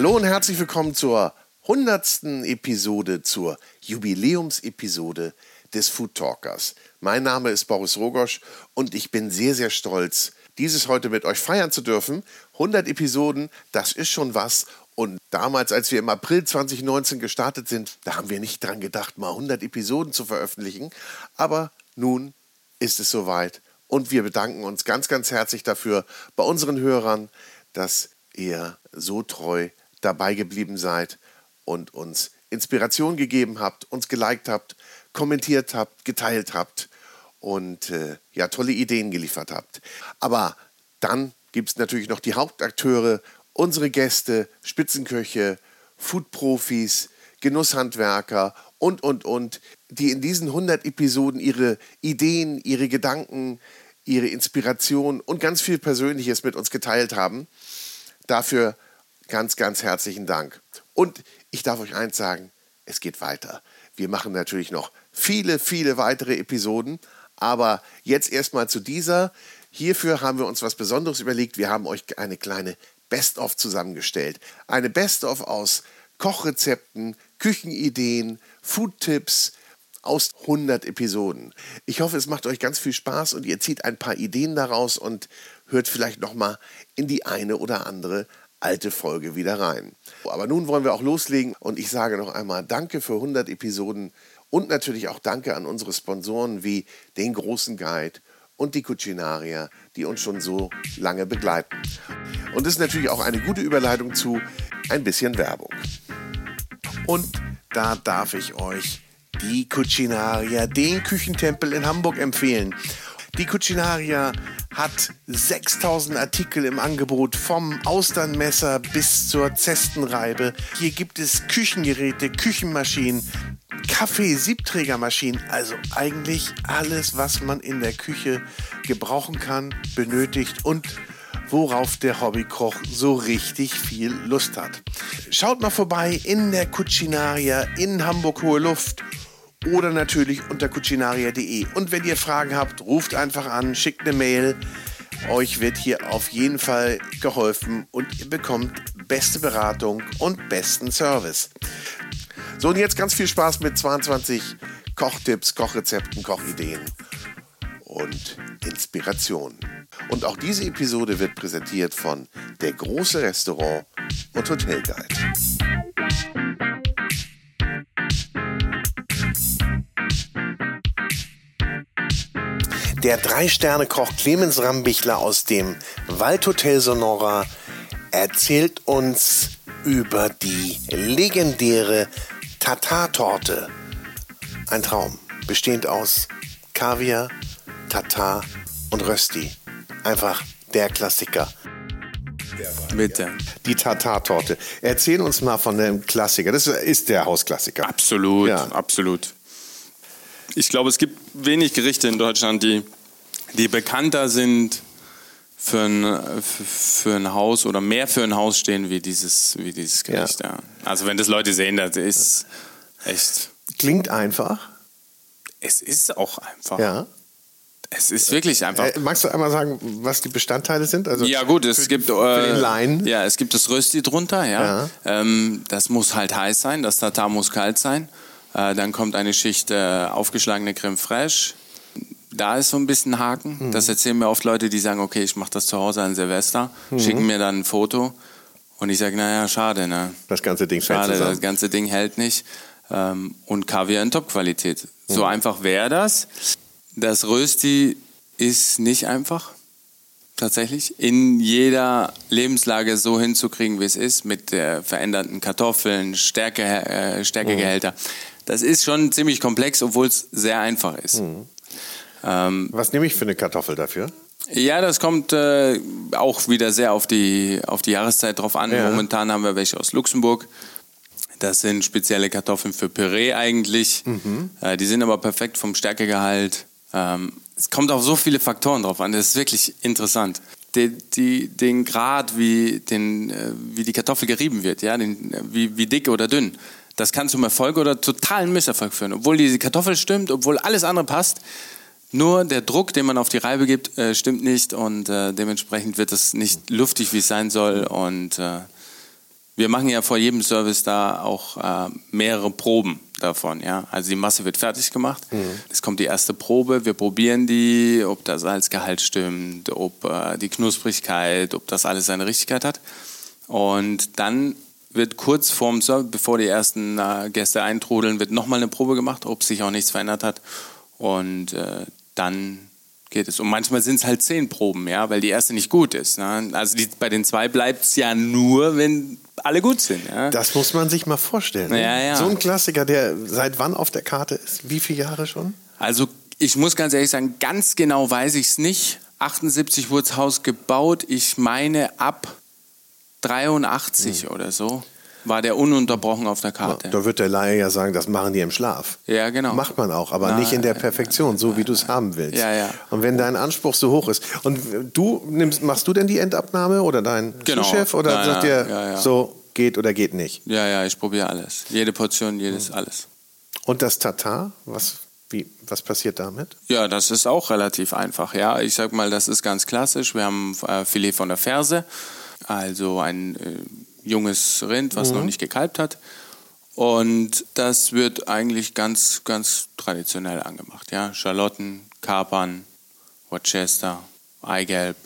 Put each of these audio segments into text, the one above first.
Hallo und herzlich willkommen zur 100. Episode, zur Jubiläumsepisode des Food Talkers. Mein Name ist Boris Rogosch und ich bin sehr, sehr stolz, dieses heute mit euch feiern zu dürfen. 100 Episoden, das ist schon was. Und damals, als wir im April 2019 gestartet sind, da haben wir nicht dran gedacht, mal 100 Episoden zu veröffentlichen. Aber nun ist es soweit. Und wir bedanken uns ganz, ganz herzlich dafür bei unseren Hörern, dass ihr so treu dabei geblieben seid und uns Inspiration gegeben habt, uns geliked habt, kommentiert habt, geteilt habt und äh, ja, tolle Ideen geliefert habt. Aber dann gibt es natürlich noch die Hauptakteure, unsere Gäste, Spitzenköche, Foodprofis, Genusshandwerker und, und, und, die in diesen 100 Episoden ihre Ideen, ihre Gedanken, ihre Inspiration und ganz viel Persönliches mit uns geteilt haben. Dafür ganz, ganz herzlichen Dank. Und ich darf euch eins sagen, es geht weiter. Wir machen natürlich noch viele, viele weitere Episoden, aber jetzt erstmal zu dieser. Hierfür haben wir uns was Besonderes überlegt. Wir haben euch eine kleine Best-of zusammengestellt. Eine Best-of aus Kochrezepten, Küchenideen, Foodtipps aus 100 Episoden. Ich hoffe, es macht euch ganz viel Spaß und ihr zieht ein paar Ideen daraus und hört vielleicht noch mal in die eine oder andere alte Folge wieder rein. Aber nun wollen wir auch loslegen und ich sage noch einmal Danke für 100 Episoden und natürlich auch Danke an unsere Sponsoren wie den Großen Guide und die Cucinaria, die uns schon so lange begleiten. Und das ist natürlich auch eine gute Überleitung zu ein bisschen Werbung. Und da darf ich euch die Cucinaria, den Küchentempel in Hamburg empfehlen. Die Cucinaria hat 6000 Artikel im Angebot, vom Austernmesser bis zur Zestenreibe. Hier gibt es Küchengeräte, Küchenmaschinen, Kaffee, Siebträgermaschinen, also eigentlich alles, was man in der Küche gebrauchen kann, benötigt und worauf der Hobbykoch so richtig viel Lust hat. Schaut mal vorbei in der Cucinaria in Hamburg Hohe Luft oder natürlich unter cucinaria.de. Und wenn ihr Fragen habt, ruft einfach an, schickt eine Mail. Euch wird hier auf jeden Fall geholfen und ihr bekommt beste Beratung und besten Service. So, und jetzt ganz viel Spaß mit 22 Kochtipps, Kochrezepten, Kochideen und Inspiration. Und auch diese Episode wird präsentiert von Der große Restaurant und Hotelguide. Der Drei-Sterne-Koch Clemens Rambichler aus dem Waldhotel Sonora erzählt uns über die legendäre Tatar-Torte. Ein Traum, bestehend aus Kaviar, Tatar und Rösti. Einfach der Klassiker. Bitte. Die Tatar-Torte. Erzähl uns mal von dem Klassiker. Das ist der Hausklassiker. Absolut, Ja. absolut. Ich glaube, es gibt wenig Gerichte in Deutschland, die, die bekannter sind für ein, für, ein Haus oder mehr für ein Haus stehen wie dieses, wie dieses Gericht. Ja. Also wenn das Leute sehen, das ist echt. Klingt einfach. Es ist auch einfach. Ja. Es ist wirklich einfach. Äh, magst du einmal sagen, was die Bestandteile sind? Also Ja gut, es für, gibt äh. Ja, es gibt das Rösti drunter. Ja, Ja. Ähm, das muss halt heiß sein. Das Tatar muss kalt sein. Äh, dann kommt eine Schicht äh, aufgeschlagene Creme fraiche. Da ist so ein bisschen Haken. Mhm. Das erzählen mir oft Leute, die sagen, okay, ich mache das zu Hause an Silvester, Mhm. schicken mir dann ein Foto und ich sage, naja, schade, ne? Das ganze Ding Schade, das ganze Ding hält nicht. Ähm, und Kaviar in Top-Qualität. So Mhm. einfach wäre das. Das Rösti ist nicht einfach. Tatsächlich. In jeder Lebenslage so hinzukriegen, wie es ist, mit äh, veränderten Kartoffeln, Stärke, äh, Stärkegehälter. Das ist schon ziemlich komplex, obwohl es sehr einfach ist. Ähm, Was nehme ich für eine Kartoffel dafür? ja, das kommt äh, auch wieder sehr auf die, auf die Jahreszeit drauf an. Ja. Momentan haben wir welche aus Luxemburg. Das sind spezielle Kartoffeln für Püree eigentlich. Äh, die sind aber perfekt vom Stärkegehalt. Ähm, es kommt auf so viele Faktoren drauf an. Das ist wirklich interessant. Die, die, den Grad, wie, den, äh, wie die Kartoffel gerieben wird, ja, den, äh, wie, wie dick oder dünn, das kann zum Erfolg oder totalen Misserfolg führen. Obwohl diese Kartoffel stimmt, obwohl alles andere passt, nur der Druck, den man auf die Reibe gibt, äh, stimmt nicht und äh, dementsprechend wird es nicht luftig, wie es sein soll. Und äh, wir machen ja vor jedem Service da auch äh, mehrere Proben davon. Ja? Also die Masse wird fertig gemacht. Mhm. Es kommt die erste Probe. Wir probieren die, ob das Salzgehalt stimmt, ob äh, die Knusprigkeit, ob das alles seine Richtigkeit hat. Und dann wird kurz vorm Service, bevor die ersten äh, Gäste eintrudeln, wird nochmal eine Probe gemacht, ob sich auch nichts verändert hat. Und äh, dann geht es. Und manchmal sind es halt zehn Proben, ja, weil die erste nicht gut ist. Ne? Also die, bei den zwei bleibt es ja nur, wenn alle gut sind. Ja? Das muss man sich mal vorstellen. Ja, ja. So ein Klassiker, der seit wann auf der Karte ist? Wie viele Jahre schon? Also ich muss ganz ehrlich sagen, ganz genau weiß ich es nicht. 78 wurde das Haus gebaut. Ich meine ab 83 hm. oder so war der ununterbrochen auf der Karte. Da wird der Laie ja sagen, das machen die im Schlaf. Ja, genau. Macht man auch, aber Na, nicht in der Perfektion, so wie du es haben willst. Ja, ja. Und wenn dein Anspruch so hoch ist. Und du nimmst, machst du denn die Endabnahme oder dein genau. Chef oder ja, sagt ja, dir ja, so geht oder geht nicht? Ja, ja, ich probiere alles. Jede Portion, jedes, mhm. alles. Und das Tatar, was wie, was passiert damit? Ja, das ist auch relativ einfach. Ja, ich sag mal, das ist ganz klassisch. Wir haben äh, Filet von der Ferse, also ein äh, junges Rind, was mhm. noch nicht gekalbt hat. Und das wird eigentlich ganz, ganz traditionell angemacht. Ja? Schalotten, Kapern, Worcester, Eigelb.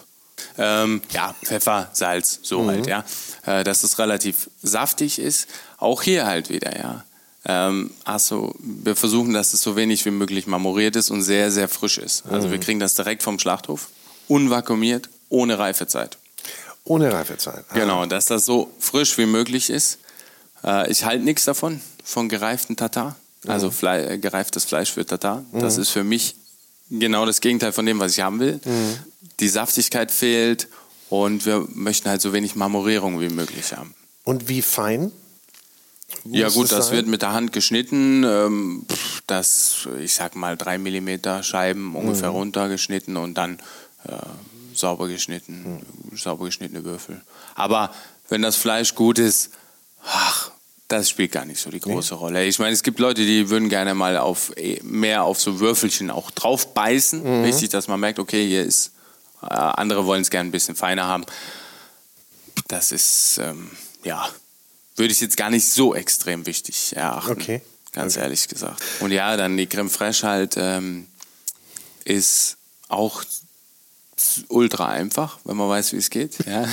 Ähm, ja, Pfeffer, Salz, so mhm. halt, ja. Äh, dass es relativ saftig ist. Auch hier halt wieder, ja. Ähm, also wir versuchen, dass es so wenig wie möglich marmoriert ist und sehr, sehr frisch ist. Also mhm. wir kriegen das direkt vom Schlachthof, unvakuumiert, ohne Reifezeit. Ohne Reifezeit. Ah. Genau, dass das so frisch wie möglich ist. Äh, ich halte nichts davon, von gereiften Tatar. Also mhm. Fle äh, gereiftes Fleisch für Tatar. Mhm. Das ist für mich genau das Gegenteil von dem, was ich haben will. Mhm. Die Saftigkeit fehlt und wir möchten halt so wenig Marmorierung wie möglich haben. Und wie fein? Muss ja gut, das sein? wird mit der Hand geschnitten. Ähm, das, ich sag mal, drei Millimeter Scheiben ungefähr mhm. runtergeschnitten und dann äh, sauber geschnitten, hm. sauber geschnittene Würfel. Aber wenn das Fleisch gut ist, ach, das spielt gar nicht so die große nee. Rolle. Ich meine, es gibt Leute, die würden gerne mal auf eh, mehr auf so Würfelchen auch drauf beißen. Mhm. Richtig, dass man merkt, okay, hier ist, äh, andere wollen es gerne ein bisschen feiner haben. Das ist, ähm, ja, würde ich jetzt gar nicht so extrem wichtig erachten. Okay. Ganz okay. ehrlich gesagt. Und ja, dann die Creme Fraiche halt ähm, ist auch ultra einfach, wenn man weiß, wie es geht. Ja.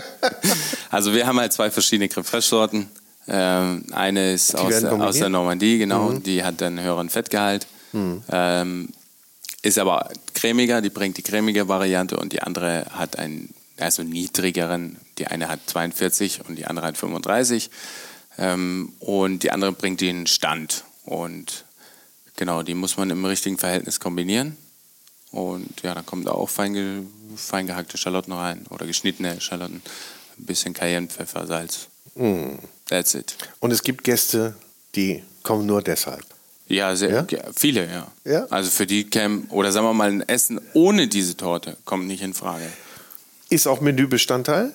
also wir haben halt zwei verschiedene Creme Fraiche Sorten. Ähm, eine ist aus der, aus der, Normandie, genau, mhm. die hat einen höheren Fettgehalt. Mhm. Ähm, ist aber cremiger, die bringt die cremige Variante und die andere hat einen also niedrigeren. Die eine hat 42 und die andere hat 35. Ähm, und die andere bringt den Stand. Und genau, die muss man im richtigen Verhältnis kombinieren. Und ja, dann kommen da auch fein, fein gehackte Schalotten rein oder geschnittene Schalotten. Ein bisschen Cayennepfeffer, Salz. Mm. That's it. Und es gibt Gäste, die kommen nur deshalb. Ja, sehr, ja? viele, ja. ja. Also für die kämen, oder sagen wir mal, ein Essen ohne diese Torte kommt nicht in Frage. Ist auch Menübestandteil?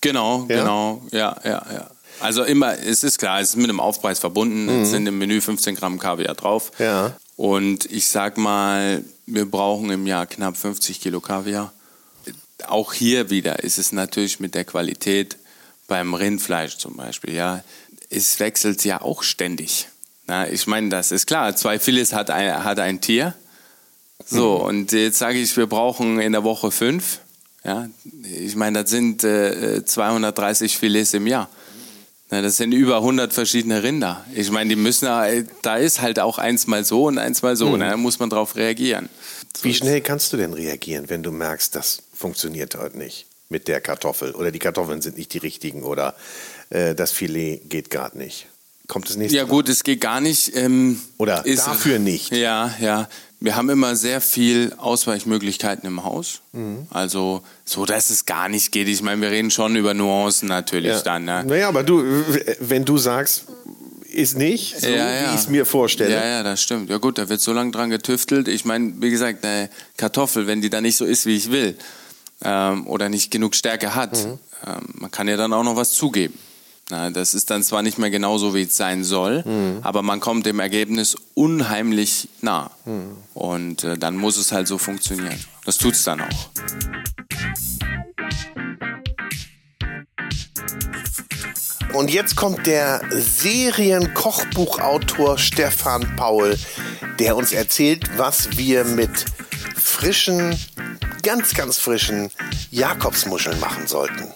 Genau, ja? genau, ja, ja, ja. Also immer, es ist klar, es ist mit einem Aufpreis verbunden. Mhm. Es sind im Menü 15 Gramm Kaviar drauf. Ja. Und ich sag mal, wir brauchen im Jahr knapp 50 Kilo Kaviar. Auch hier wieder ist es natürlich mit der Qualität beim Rindfleisch zum Beispiel, ja. Es wechselt ja auch ständig. Na, ich meine, das ist klar. Zwei Filets hat ein, hat ein Tier. So, mhm. und jetzt sage ich, wir brauchen in der Woche fünf. Ja, ich meine, das sind äh, 230 Filets im Jahr. Na, das sind über 100 verschiedene Rinder. Ich meine, die müssen, da ist halt auch eins mal so und eins mal so. Mhm. Da muss man drauf reagieren. So Wie schnell kannst du denn reagieren, wenn du merkst, das funktioniert heute nicht mit der Kartoffel oder die Kartoffeln sind nicht die richtigen oder äh, das Filet geht gerade nicht? Kommt es nächste Ja gut, es geht gar nicht. Ähm, oder ist, dafür nicht. Ja, ja. Wir haben immer sehr viel Ausweichmöglichkeiten im Haus. Mhm. Also so, dass es gar nicht geht. Ich meine, wir reden schon über Nuancen natürlich ja. dann. Ne? Naja, aber du, wenn du sagst, ist nicht so, ja, ja. wie ich es mir vorstelle. Ja, ja, das stimmt. Ja gut, da wird so lange dran getüftelt. Ich meine, wie gesagt, eine Kartoffel, wenn die da nicht so ist, wie ich will, ähm, oder nicht genug Stärke hat, mhm. ähm, man kann ja dann auch noch was zugeben. Na, das ist dann zwar nicht mehr genauso, wie es sein soll, mhm. aber man kommt dem Ergebnis unheimlich nah. Mhm. Und äh, dann muss es halt so funktionieren. Das tut es dann auch. Und jetzt kommt der Serienkochbuchautor Stefan Paul, der uns erzählt, was wir mit frischen, ganz, ganz frischen Jakobsmuscheln machen sollten.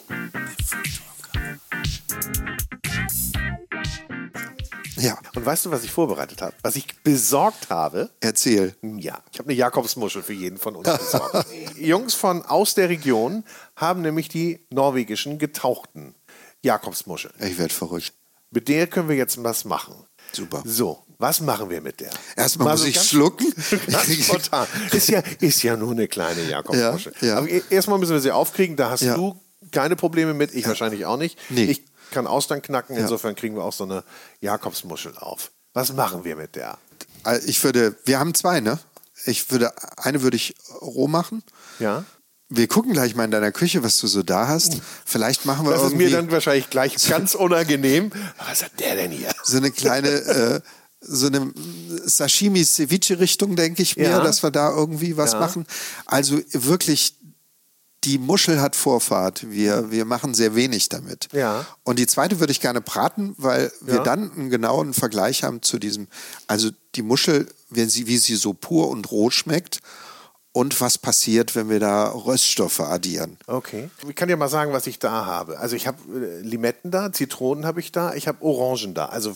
Ja. Und weißt du, was ich vorbereitet habe? Was ich besorgt habe? Erzähl. Ja, ich habe eine Jakobsmuschel für jeden von uns besorgt. Jungs von aus der Region haben nämlich die norwegischen getauchten Jakobsmuscheln. Ich werde verrückt. Mit der können wir jetzt was machen. Super. So, was machen wir mit der? Erstmal muss so ich schlucken. Ganz spontan. Ist ja, ist ja nur eine kleine Jakobsmuschel. Ja, ja. Aber e- erstmal müssen wir sie aufkriegen. Da hast Ja. du keine Probleme mit, ich wahrscheinlich auch nicht. Nee. Ich kann Austern knacken, insofern kriegen wir auch so eine Jakobsmuschel auf. Was machen wir mit der? Äh, Ich würde, wir haben zwei, ne? Ich würde, eine würde ich roh machen. Ja? Wir gucken gleich mal in deiner Küche, was du so da hast. Vielleicht machen wir Das ist irgendwie mir dann wahrscheinlich gleich ganz unangenehm. Was hat der denn hier? so eine kleine, äh, so eine Sashimi-Ceviche-Richtung, denke ich mir, Ja. dass wir da irgendwie was Ja. machen. Also wirklich, die Muschel hat Vorfahrt. Wir, wir machen sehr wenig damit. Ja. Und die zweite würde ich gerne braten, weil wir Ja. dann einen genauen Vergleich haben zu diesem, also die Muschel, wie sie, wie sie so pur und roh schmeckt und was passiert, wenn wir da Röststoffe addieren. Okay. Ich kann dir mal sagen, was ich da habe. Also ich habe äh, Limetten da, Zitronen habe ich da, ich habe Orangen da. Also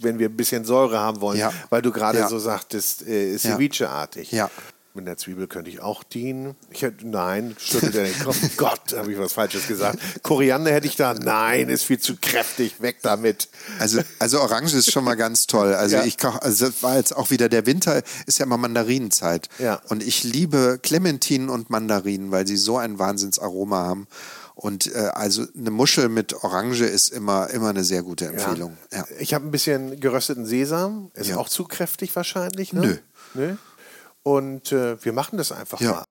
wenn wir ein bisschen Säure haben wollen, Ja. weil du gerade Ja. so sagtest, äh, Ceviche-artig. Ja. Mit der Zwiebel könnte ich auch dienen. Ich hätte, nein, schüttelt er den Kopf. Gott, habe ich was Falsches gesagt. Koriander hätte ich da. Nein, ist viel zu kräftig. Weg damit. Also, also Orange ist schon mal ganz toll. Also Ja. ich koche, also das war jetzt auch wieder der Winter, ist ja immer Mandarinenzeit. Ja. Und ich liebe Clementinen und Mandarinen, weil sie so ein Wahnsinnsaroma haben. Und äh, also eine Muschel mit Orange ist immer, immer eine sehr gute Empfehlung. Ja. Ich habe ein bisschen gerösteten Sesam. Ist Ja. auch zu kräftig wahrscheinlich. Ne? Nö. Nö. Und äh, wir machen das einfach Ja. mal.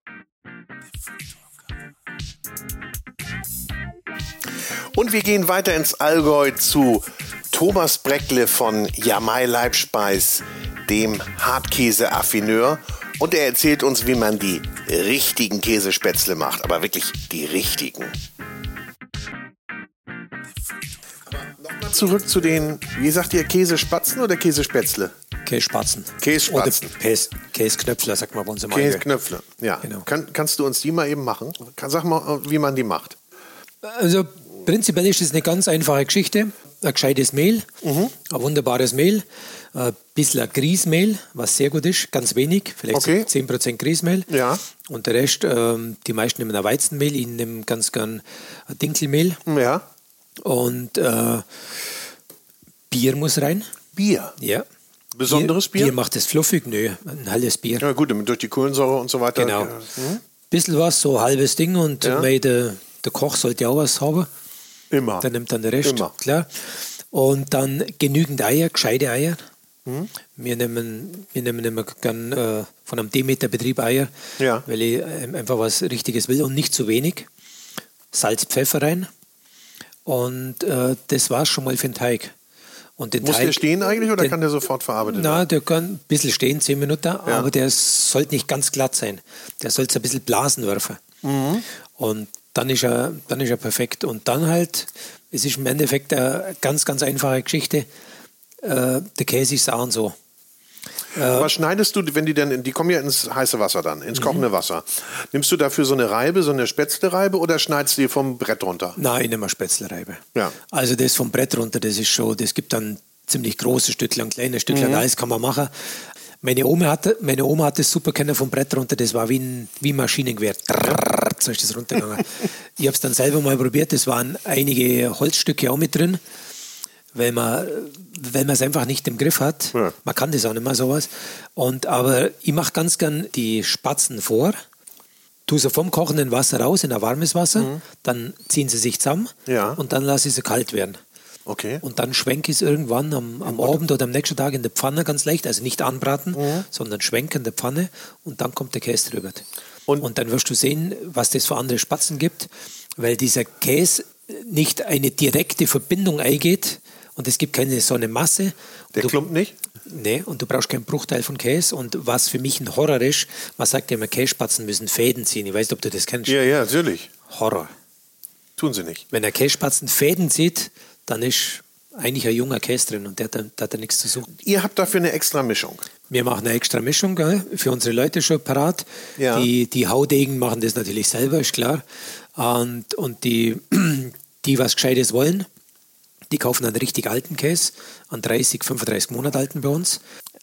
Und wir gehen weiter ins Allgäu zu Thomas Breckle von Jamai Leibspeis, dem Hartkäse-Affineur. Und er erzählt uns, wie man die richtigen Käsespätzle macht. Aber wirklich die richtigen. Nochmal zurück zu den, wie sagt ihr, Käsespatzen oder Käsespätzle? Kässpatzen. Kässpatzen. Oder Käs, Käsknöpfler, sagt man bei uns im Allgäu. Käsknöpfle, ja. Genau. Kann, kannst du uns die mal eben machen? Sag mal, wie man die macht. Also prinzipiell ist es eine ganz einfache Geschichte. Ein gescheites Mehl, Mhm. ein wunderbares Mehl, ein bisschen Grießmehl, was sehr gut ist, ganz wenig, vielleicht Okay. so 10% Grießmehl. Ja. Und der Rest, ähm, die meisten nehmen ein Weizenmehl, ich nehme ganz gern Dinkelmehl. Ja. Und äh, Bier muss rein. Bier. Ja. Besonderes Bier? Bier macht es fluffig, nö, ein helles Bier. Ja, gut, durch die Kohlensäure und so weiter. Genau. Ja. Hm? Bisschen was, so ein halbes Ding und Ja. mei, der, der Koch sollte auch was haben. Immer. Der nimmt dann den Rest, Immer. klar. Und dann genügend Eier, gescheite Eier. Hm? Wir nehmen, wir nehmen immer gern äh, von einem Demeter-Betrieb Eier, Ja. weil ich ähm, einfach was Richtiges will und nicht zu wenig. Salz, Pfeffer rein. Und äh, das war's schon mal für den Teig. Und den Muss Teig, der stehen eigentlich oder den- kann der sofort verarbeitet na, werden? der kann ein bisschen stehen, zehn Minuten, aber der sollte nicht ganz glatt sein. Der sollte ein bisschen Blasen werfen. Mhm. Und dann ist, er, dann ist er perfekt. Und dann halt, es ist im Endeffekt eine ganz, ganz einfache Geschichte. Äh, der Käse ist auch und so. Was schneidest du, wenn die denn, die kommen ja ins heiße Wasser dann, ins Mhm. kochende Wasser. Nimmst du dafür so eine Reibe, so eine Spätzlereibe oder schneidest du die vom Brett runter? Nein, ich nehme eine Spätzlereibe. Ja. Also das vom Brett runter, das ist schon, das gibt dann ziemlich große Stückchen, kleine Stückchen, Mhm. alles kann man machen. Meine Oma hatte, meine Oma hat das super kennen vom Brett runter, das war wie ein, wie ein Maschinengewehr. Trrrr, So ist das runtergegangen. ich habe es dann selber mal probiert, es waren einige Holzstücke auch mit drin, weil man weil man es einfach nicht im Griff hat. Ja. Man kann das auch nicht mehr sowas. Und, aber ich mache ganz gern die Spatzen vor, tue sie vom kochenden Wasser raus in ein warmes Wasser, dann ziehen sie sich zusammen Mhm. Ja. und dann lasse ich sie kalt werden. Okay. Und dann schwenke ich es irgendwann am, am Abend oder am nächsten Tag in der Pfanne ganz leicht, also nicht anbraten, Mhm. sondern schwenken in der Pfanne und dann kommt der Käse drüber. Und- Und, dann wirst du sehen, was das für andere Spatzen gibt, weil dieser Käse nicht eine direkte Verbindung eingeht und es gibt keine so eine Masse. Der du, klumpt nicht? Nee, und du brauchst keinen Bruchteil von Käse. Und was für mich ein Horror ist, man sagt ja immer, Kässpatzen müssen Fäden ziehen. Ich weiß nicht, ob du das kennst. Ja, ja, natürlich. Horror. Tun sie nicht. Wenn der Kässpatzen Fäden zieht, dann ist eigentlich ein junger Käse drin und der, der, der hat da nichts zu suchen. Ihr habt dafür eine extra Mischung. Wir machen eine extra Mischung gell? für unsere Leute schon parat. Ja. Die, die Haudegen machen das natürlich selber, ist klar. Und, und die, die was Gescheites wollen, die kaufen einen richtig alten Käse, einen 30, 35 Monate alten bei uns.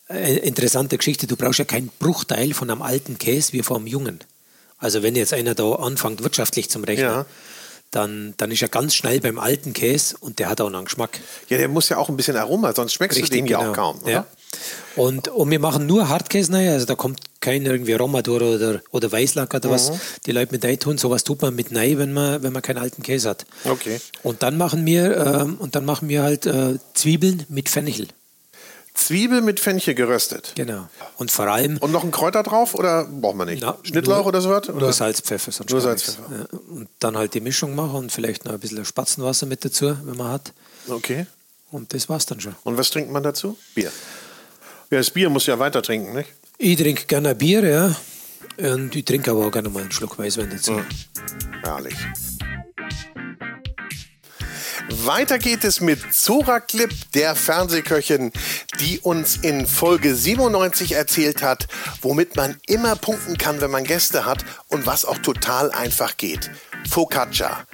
Äh, interessante Geschichte, du brauchst ja keinen Bruchteil von einem alten Käse wie vom jungen. Also wenn jetzt einer da anfängt, wirtschaftlich zum Rechnen, Ja. dann, dann ist er ganz schnell beim alten Käse und der hat auch noch einen Geschmack. Ja, der muss ja auch ein bisschen Aroma, sonst schmeckst du den ja auch kaum. Oder? genau. Ja. Und, und wir machen nur Hartkäse rein, also da kommt kein irgendwie Romadur oder, oder Weißlack oder Mhm. was die Leute mit tun. Sowas tut man mit rein, wenn man, wenn man keinen alten Käse hat. Okay. Und dann machen wir, ähm, und dann machen wir halt äh, Zwiebeln mit Fenchel. Zwiebel mit Fenchel geröstet. Genau. Und vor allem Und noch ein Kräuter drauf oder braucht man nicht? Na, Schnittlauch nur- oder so was? Nur Oder? Salz, Pfeffer, sonst Nur Salz. Pfeffer. Ja, und dann halt die Mischung machen und vielleicht noch ein bisschen Spatzenwasser mit dazu, wenn man hat. Okay. Und das war's dann schon. Und was trinkt man dazu? Bier. Ja, das Bier muss ja weiter trinken, nicht? Ich trinke gerne Bier, ja. Und ich trinke aber auch gerne mal einen Schluck Weißwein dazu. Herrlich. Weiter geht es mit Zora Klipp, der Fernsehköchin, die uns in Folge 97 erzählt hat, womit man immer punkten kann, wenn man Gäste hat und was auch total einfach geht. Focaccia.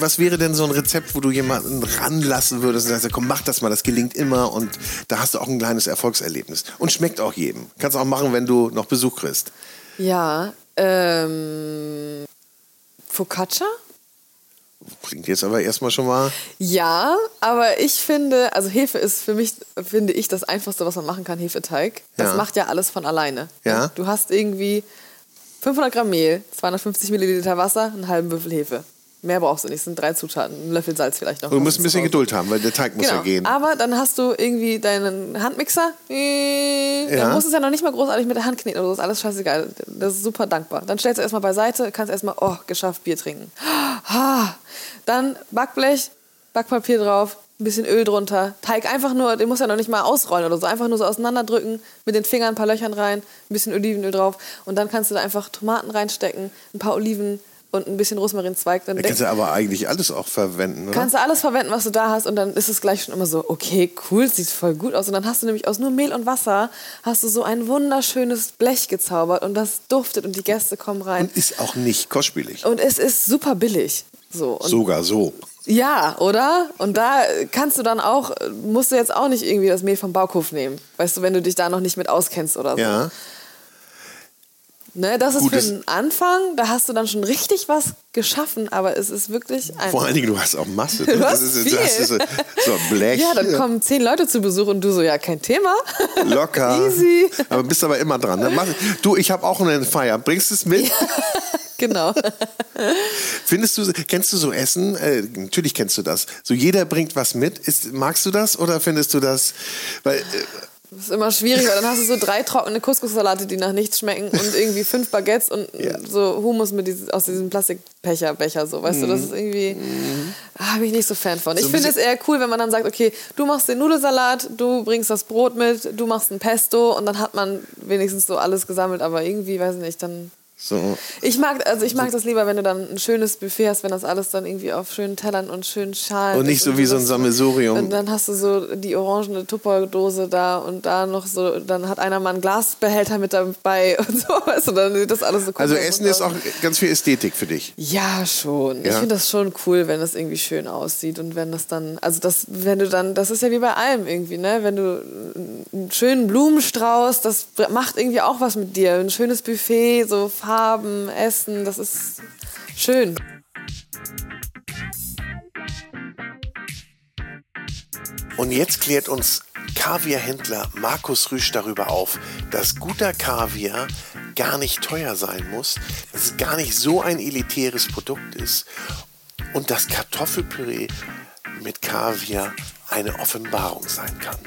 Was wäre denn so ein Rezept, wo du jemanden ranlassen würdest und sagst, komm, mach das mal, das gelingt immer und da hast du auch ein kleines Erfolgserlebnis. Und schmeckt auch jedem. Kannst auch machen, wenn du noch Besuch kriegst. Ja, ähm, Focaccia? Klingt jetzt aber erstmal schon mal. Ja, aber ich finde, also Hefe ist für mich, finde ich, das Einfachste, was man machen kann, Hefeteig. Das Ja. macht ja alles von alleine. Ja. Du hast irgendwie 500 Gramm Mehl, 250 Milliliter Wasser, einen halben Würfel Hefe. Mehr brauchst du nicht, es sind drei Zutaten, ein Löffel Salz vielleicht noch. Du musst ein bisschen Geduld Geduld haben, weil der Teig muss Genau. ja gehen. Aber dann hast du irgendwie deinen Handmixer. Äh, Ja. Dann musst du es ja noch nicht mal großartig mit der Hand kneten oder so. ist alles scheißegal. Das ist super dankbar. Dann stellst du erstmal beiseite, kannst erstmal, oh, geschafft, Bier trinken. Dann Backblech, Backpapier drauf, ein bisschen Öl drunter. Teig einfach nur, den musst du ja noch nicht mal ausrollen oder so. Einfach nur so auseinanderdrücken, mit den Fingern ein paar Löchern rein, ein bisschen Olivenöl drauf. Und dann kannst du da einfach Tomaten reinstecken, ein paar Oliven und ein bisschen Rosmarinzweig. Dann Da kannst du aber eigentlich alles auch verwenden, oder? Kannst du alles verwenden, was du da hast und dann ist es gleich schon immer so, okay, cool, sieht voll gut aus. Und dann hast du nämlich aus nur Mehl und Wasser, hast du so ein wunderschönes Blech gezaubert und das duftet und die Gäste kommen rein. Und ist auch nicht kostspielig. Und es ist super billig. So. Und Sogar so. ja, oder? Und da kannst du dann auch, musst du jetzt auch nicht irgendwie das Mehl vom Bauhof nehmen. Weißt du, wenn du dich da noch nicht mit auskennst oder so. Ja. Ne, das ist Gutes- für den Anfang, da hast du dann schon richtig was geschaffen, aber es ist wirklich ein. Vor allen Dingen, du hast auch Masse. Du hast ist, viel. das ist so, so ein Blech. ja, dann kommen zehn Leute zu Besuch und du so, ja, kein Thema. locker. Easy. Aber bist aber immer dran. Mach, du, ich habe auch eine Feier. Bringst du es mit? genau. Findest du, kennst du so Essen? Äh, natürlich kennst du das. So jeder bringt was mit. Ist, magst du das oder findest du das? Weil, äh, Das ist immer schwierig, weil dann hast du so drei trockene Couscous-Salate, die nach nichts schmecken und irgendwie fünf Baguettes und Ja. so Hummus mit diesem, aus diesem Plastikbecher, Becher, so, weißt du, das ist irgendwie, ah, bin ich nicht so Fan von. Ich ein finde es eher cool, wenn man dann sagt, okay, du machst den Nudelsalat, du bringst das Brot mit, du machst ein Pesto und dann hat man wenigstens so alles gesammelt, aber irgendwie, weiß nicht, dann so. Ich mag, also ich mag das lieber, wenn du dann ein schönes Buffet hast, wenn das alles dann irgendwie auf schönen Tellern und schönen Schalen Und nicht so wie so ein Sammelsurium. Und dann hast du so die orangene Tupperdose da und da noch so, dann hat einer mal einen Glasbehälter mit dabei und so, weißt du, dann sieht das alles so cool Also. Essen ist auch ganz viel Ästhetik für dich. Ja, schon. Ich Ja? finde das schon cool, wenn das irgendwie schön aussieht und wenn das dann, also das, wenn du dann, das ist ja wie bei allem irgendwie, ne? Wenn du einen schönen Blumenstrauß, das macht irgendwie auch was mit dir. Ein schönes Buffet, so Farben, Essen, das ist schön. Und jetzt klärt uns Kaviarhändler Markus Rüsch darüber auf, dass guter Kaviar gar nicht teuer sein muss, dass es gar nicht so ein elitäres Produkt ist und dass Kartoffelpüree mit Kaviar eine Offenbarung sein kann.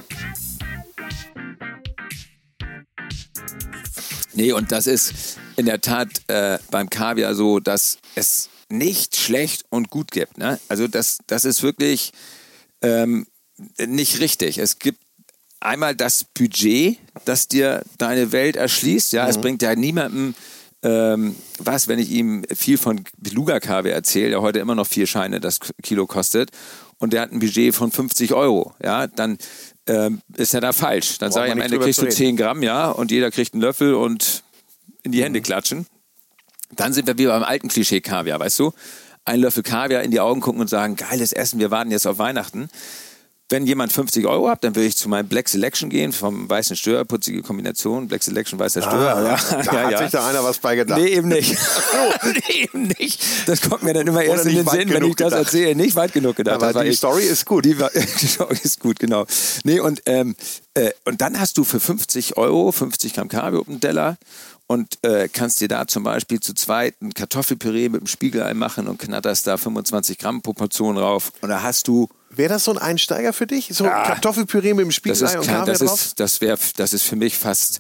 Nee, und das ist in der Tat äh, beim Kaviar so, dass es nicht schlecht und gut gibt. Ne? Also das, das ist wirklich ähm, nicht richtig. Es gibt einmal das Budget, das dir deine Welt erschließt. Ja, es bringt ja niemandem ähm, was, wenn ich ihm viel von Beluga-Kaviar erzähle, der heute immer noch vier Scheine das Kilo kostet und der hat ein Budget von 50 Euro, ja, dann ähm, ist er da falsch. Dann sage ich am Ende kriegst du 10 Gramm, ja, und jeder kriegt einen Löffel und in die Hände klatschen. Dann sind wir wie beim alten Klischee Kaviar, weißt du? Ein Löffel Kaviar in die Augen gucken und sagen, geiles Essen, wir warten jetzt auf Weihnachten. Wenn jemand 50 Euro hat, dann würde ich zu meinem Black Selection gehen, vom weißen Stör, putzige Kombination, Black Selection, weißer Stör. Ah, ja, da ja, hat ja. sich da einer was bei gedacht. Nee, eben nicht. nee, eben nicht. Das kommt mir dann immer erst in den Sinn, wenn ich das gedacht. erzähle. Nicht weit genug gedacht. Aber die ich, Story ist gut. Die, die, Story ist gut, genau. Nee, und, ähm, äh, und dann hast du für 50 Euro 50 Gramm Kaviar auf dem Teller und äh, kannst dir da zum Beispiel zu zweit ein Kartoffelpüree mit dem Spiegelei machen und knatterst da 25 Gramm pro Portion rauf. Und da hast du Wäre das so ein Einsteiger für dich? So ja, Kartoffelpüree mit dem Spiegelei das ist, und Kaviar das drauf? Ist, das, wär, das ist für mich fast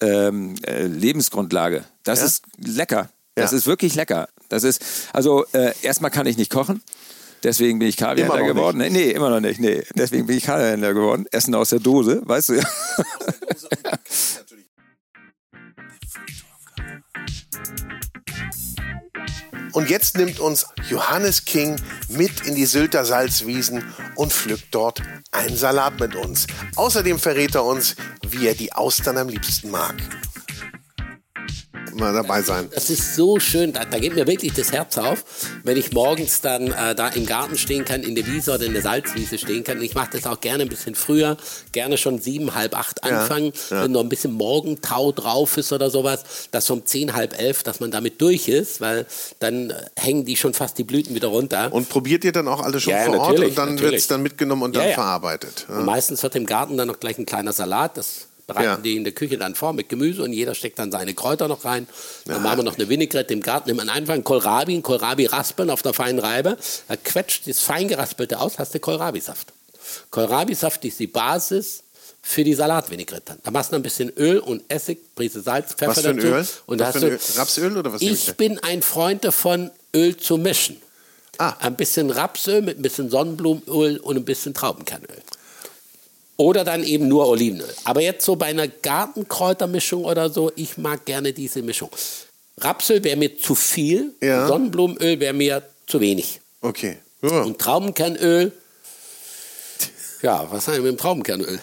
ähm, äh, Lebensgrundlage. Das ja? ist lecker. Das ja. ist wirklich lecker. Das ist, also äh, erstmal kann ich nicht kochen. Deswegen bin ich Kaviarhändler geworden. Nicht. Nee, immer noch nicht. Nee, deswegen bin ich Kaviarhändler geworden. Essen aus der Dose, weißt du ja. Und jetzt nimmt uns Johannes King mit in die Sylter Salzwiesen und pflückt dort einen Salat mit uns. Außerdem verrät er uns, wie er die Austern am liebsten mag mal dabei sein. Das ist so schön, da, da, geht mir wirklich das Herz auf, wenn ich morgens dann äh, da im Garten stehen kann, in der Wiese oder in der Salzwiese stehen kann. Und ich mache das auch gerne ein bisschen früher, gerne schon sieben, halb acht anfangen, ja, ja. wenn noch ein bisschen Morgentau drauf ist oder sowas, dass um zehn, halb elf, dass man damit durch ist, weil dann äh, hängen die schon fast die Blüten wieder runter. Und probiert ihr dann auch alle schon ja, vor Ort und dann wird es dann mitgenommen und dann verarbeitet? Und meistens wird im Garten dann noch gleich ein kleiner Salat, das bereiten ja. die in der Küche dann vor mit Gemüse und jeder steckt dann seine Kräuter noch rein. Dann ja. machen wir noch eine Vinaigrette im Garten. Nimmt man einfach einen Kohlrabi, einen Kohlrabi raspeln auf der feinen Reibe, da quetscht das fein geraspelte aus, hast du Kohlrabi-Saft. Kohlrabi-Saft ist die Basis für die Salatvinaigrette. Da machst du ein bisschen Öl und Essig, Prise Salz, Pfeffer was für ein dazu. Öl? Und was für ein Öl? Rapsöl oder was? Ich bin ein Freund davon, Öl zu mischen. Ah. Ein bisschen Rapsöl mit ein bisschen Sonnenblumenöl und ein bisschen Traubenkernöl. Oder dann eben nur Olivenöl. Aber jetzt so bei einer Gartenkräutermischung oder so, ich mag gerne diese Mischung. Rapsöl wäre mir zu viel, ja. Sonnenblumenöl wäre mir zu wenig. Okay. Ja. Und Traubenkernöl, ja, was haben wir mit dem Traubenkernöl?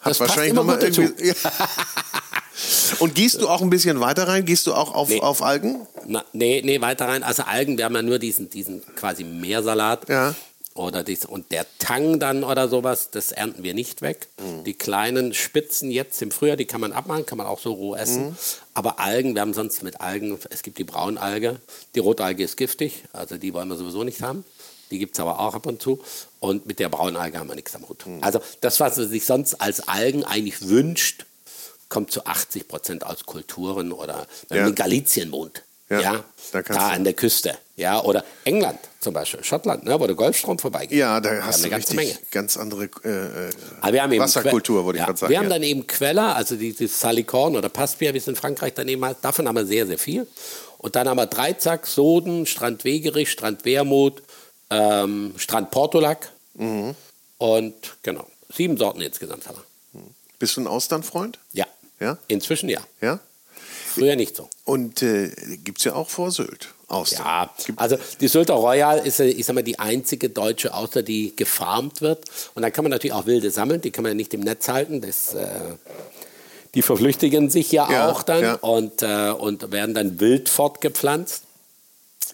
Hat das wahrscheinlich nochmal irgendwie. Ja. Und gehst du auch ein bisschen weiter rein? Gehst du auch auf, nee. auf Algen? Na, nee, nee, weiter rein. Also Algen, wir haben ja nur diesen, diesen quasi Meersalat. Ja. Oder dies, und der Tang dann oder sowas, das ernten wir nicht weg. Mhm. Die kleinen Spitzen jetzt im Frühjahr, die kann man abmachen, kann man auch so roh essen. Mhm. Aber Algen, wir haben sonst mit Algen, es gibt die Braunalge, die Rotalge ist giftig, also die wollen wir sowieso nicht haben. Die gibt es aber auch ab und zu. Und mit der Braunalge haben wir nichts am Hut. Mhm. Also das, was man sich sonst als Algen eigentlich wünscht, kommt zu 80 Prozent aus Kulturen oder wenn ja. man in Galizien wohnt. Ja, ja da, da an der Küste. Ja, oder England zum Beispiel, Schottland, ne, wo der Golfstrom vorbeigeht. Ja, da hast du richtig Menge. ganz andere äh, äh wir haben Wasserkultur, würde ich ja, gerade sagen. Wir haben dann eben Queller, also die, die Salicorn oder Passpia, wie es in Frankreich daneben heißt, davon haben wir sehr, sehr viel. Und dann haben wir Dreizack, Soden, Strand Wegerich, Strand Wermut, ähm, Strand Portolac mhm. und genau, sieben Sorten insgesamt haben wir. Bist du ein Austernfreund? Ja. ja. Inzwischen ja. Ja? Früher nicht so. Und äh, gibt es ja auch vor Sylt. Austern. Ja, also die Sylter Royal ist, ich sag mal, die einzige deutsche Auster, die gefarmt wird. Und da kann man natürlich auch wilde sammeln, die kann man ja nicht im Netz halten. Das, äh, die verflüchtigen sich ja, ja auch dann ja. Und, äh, und werden dann wild fortgepflanzt.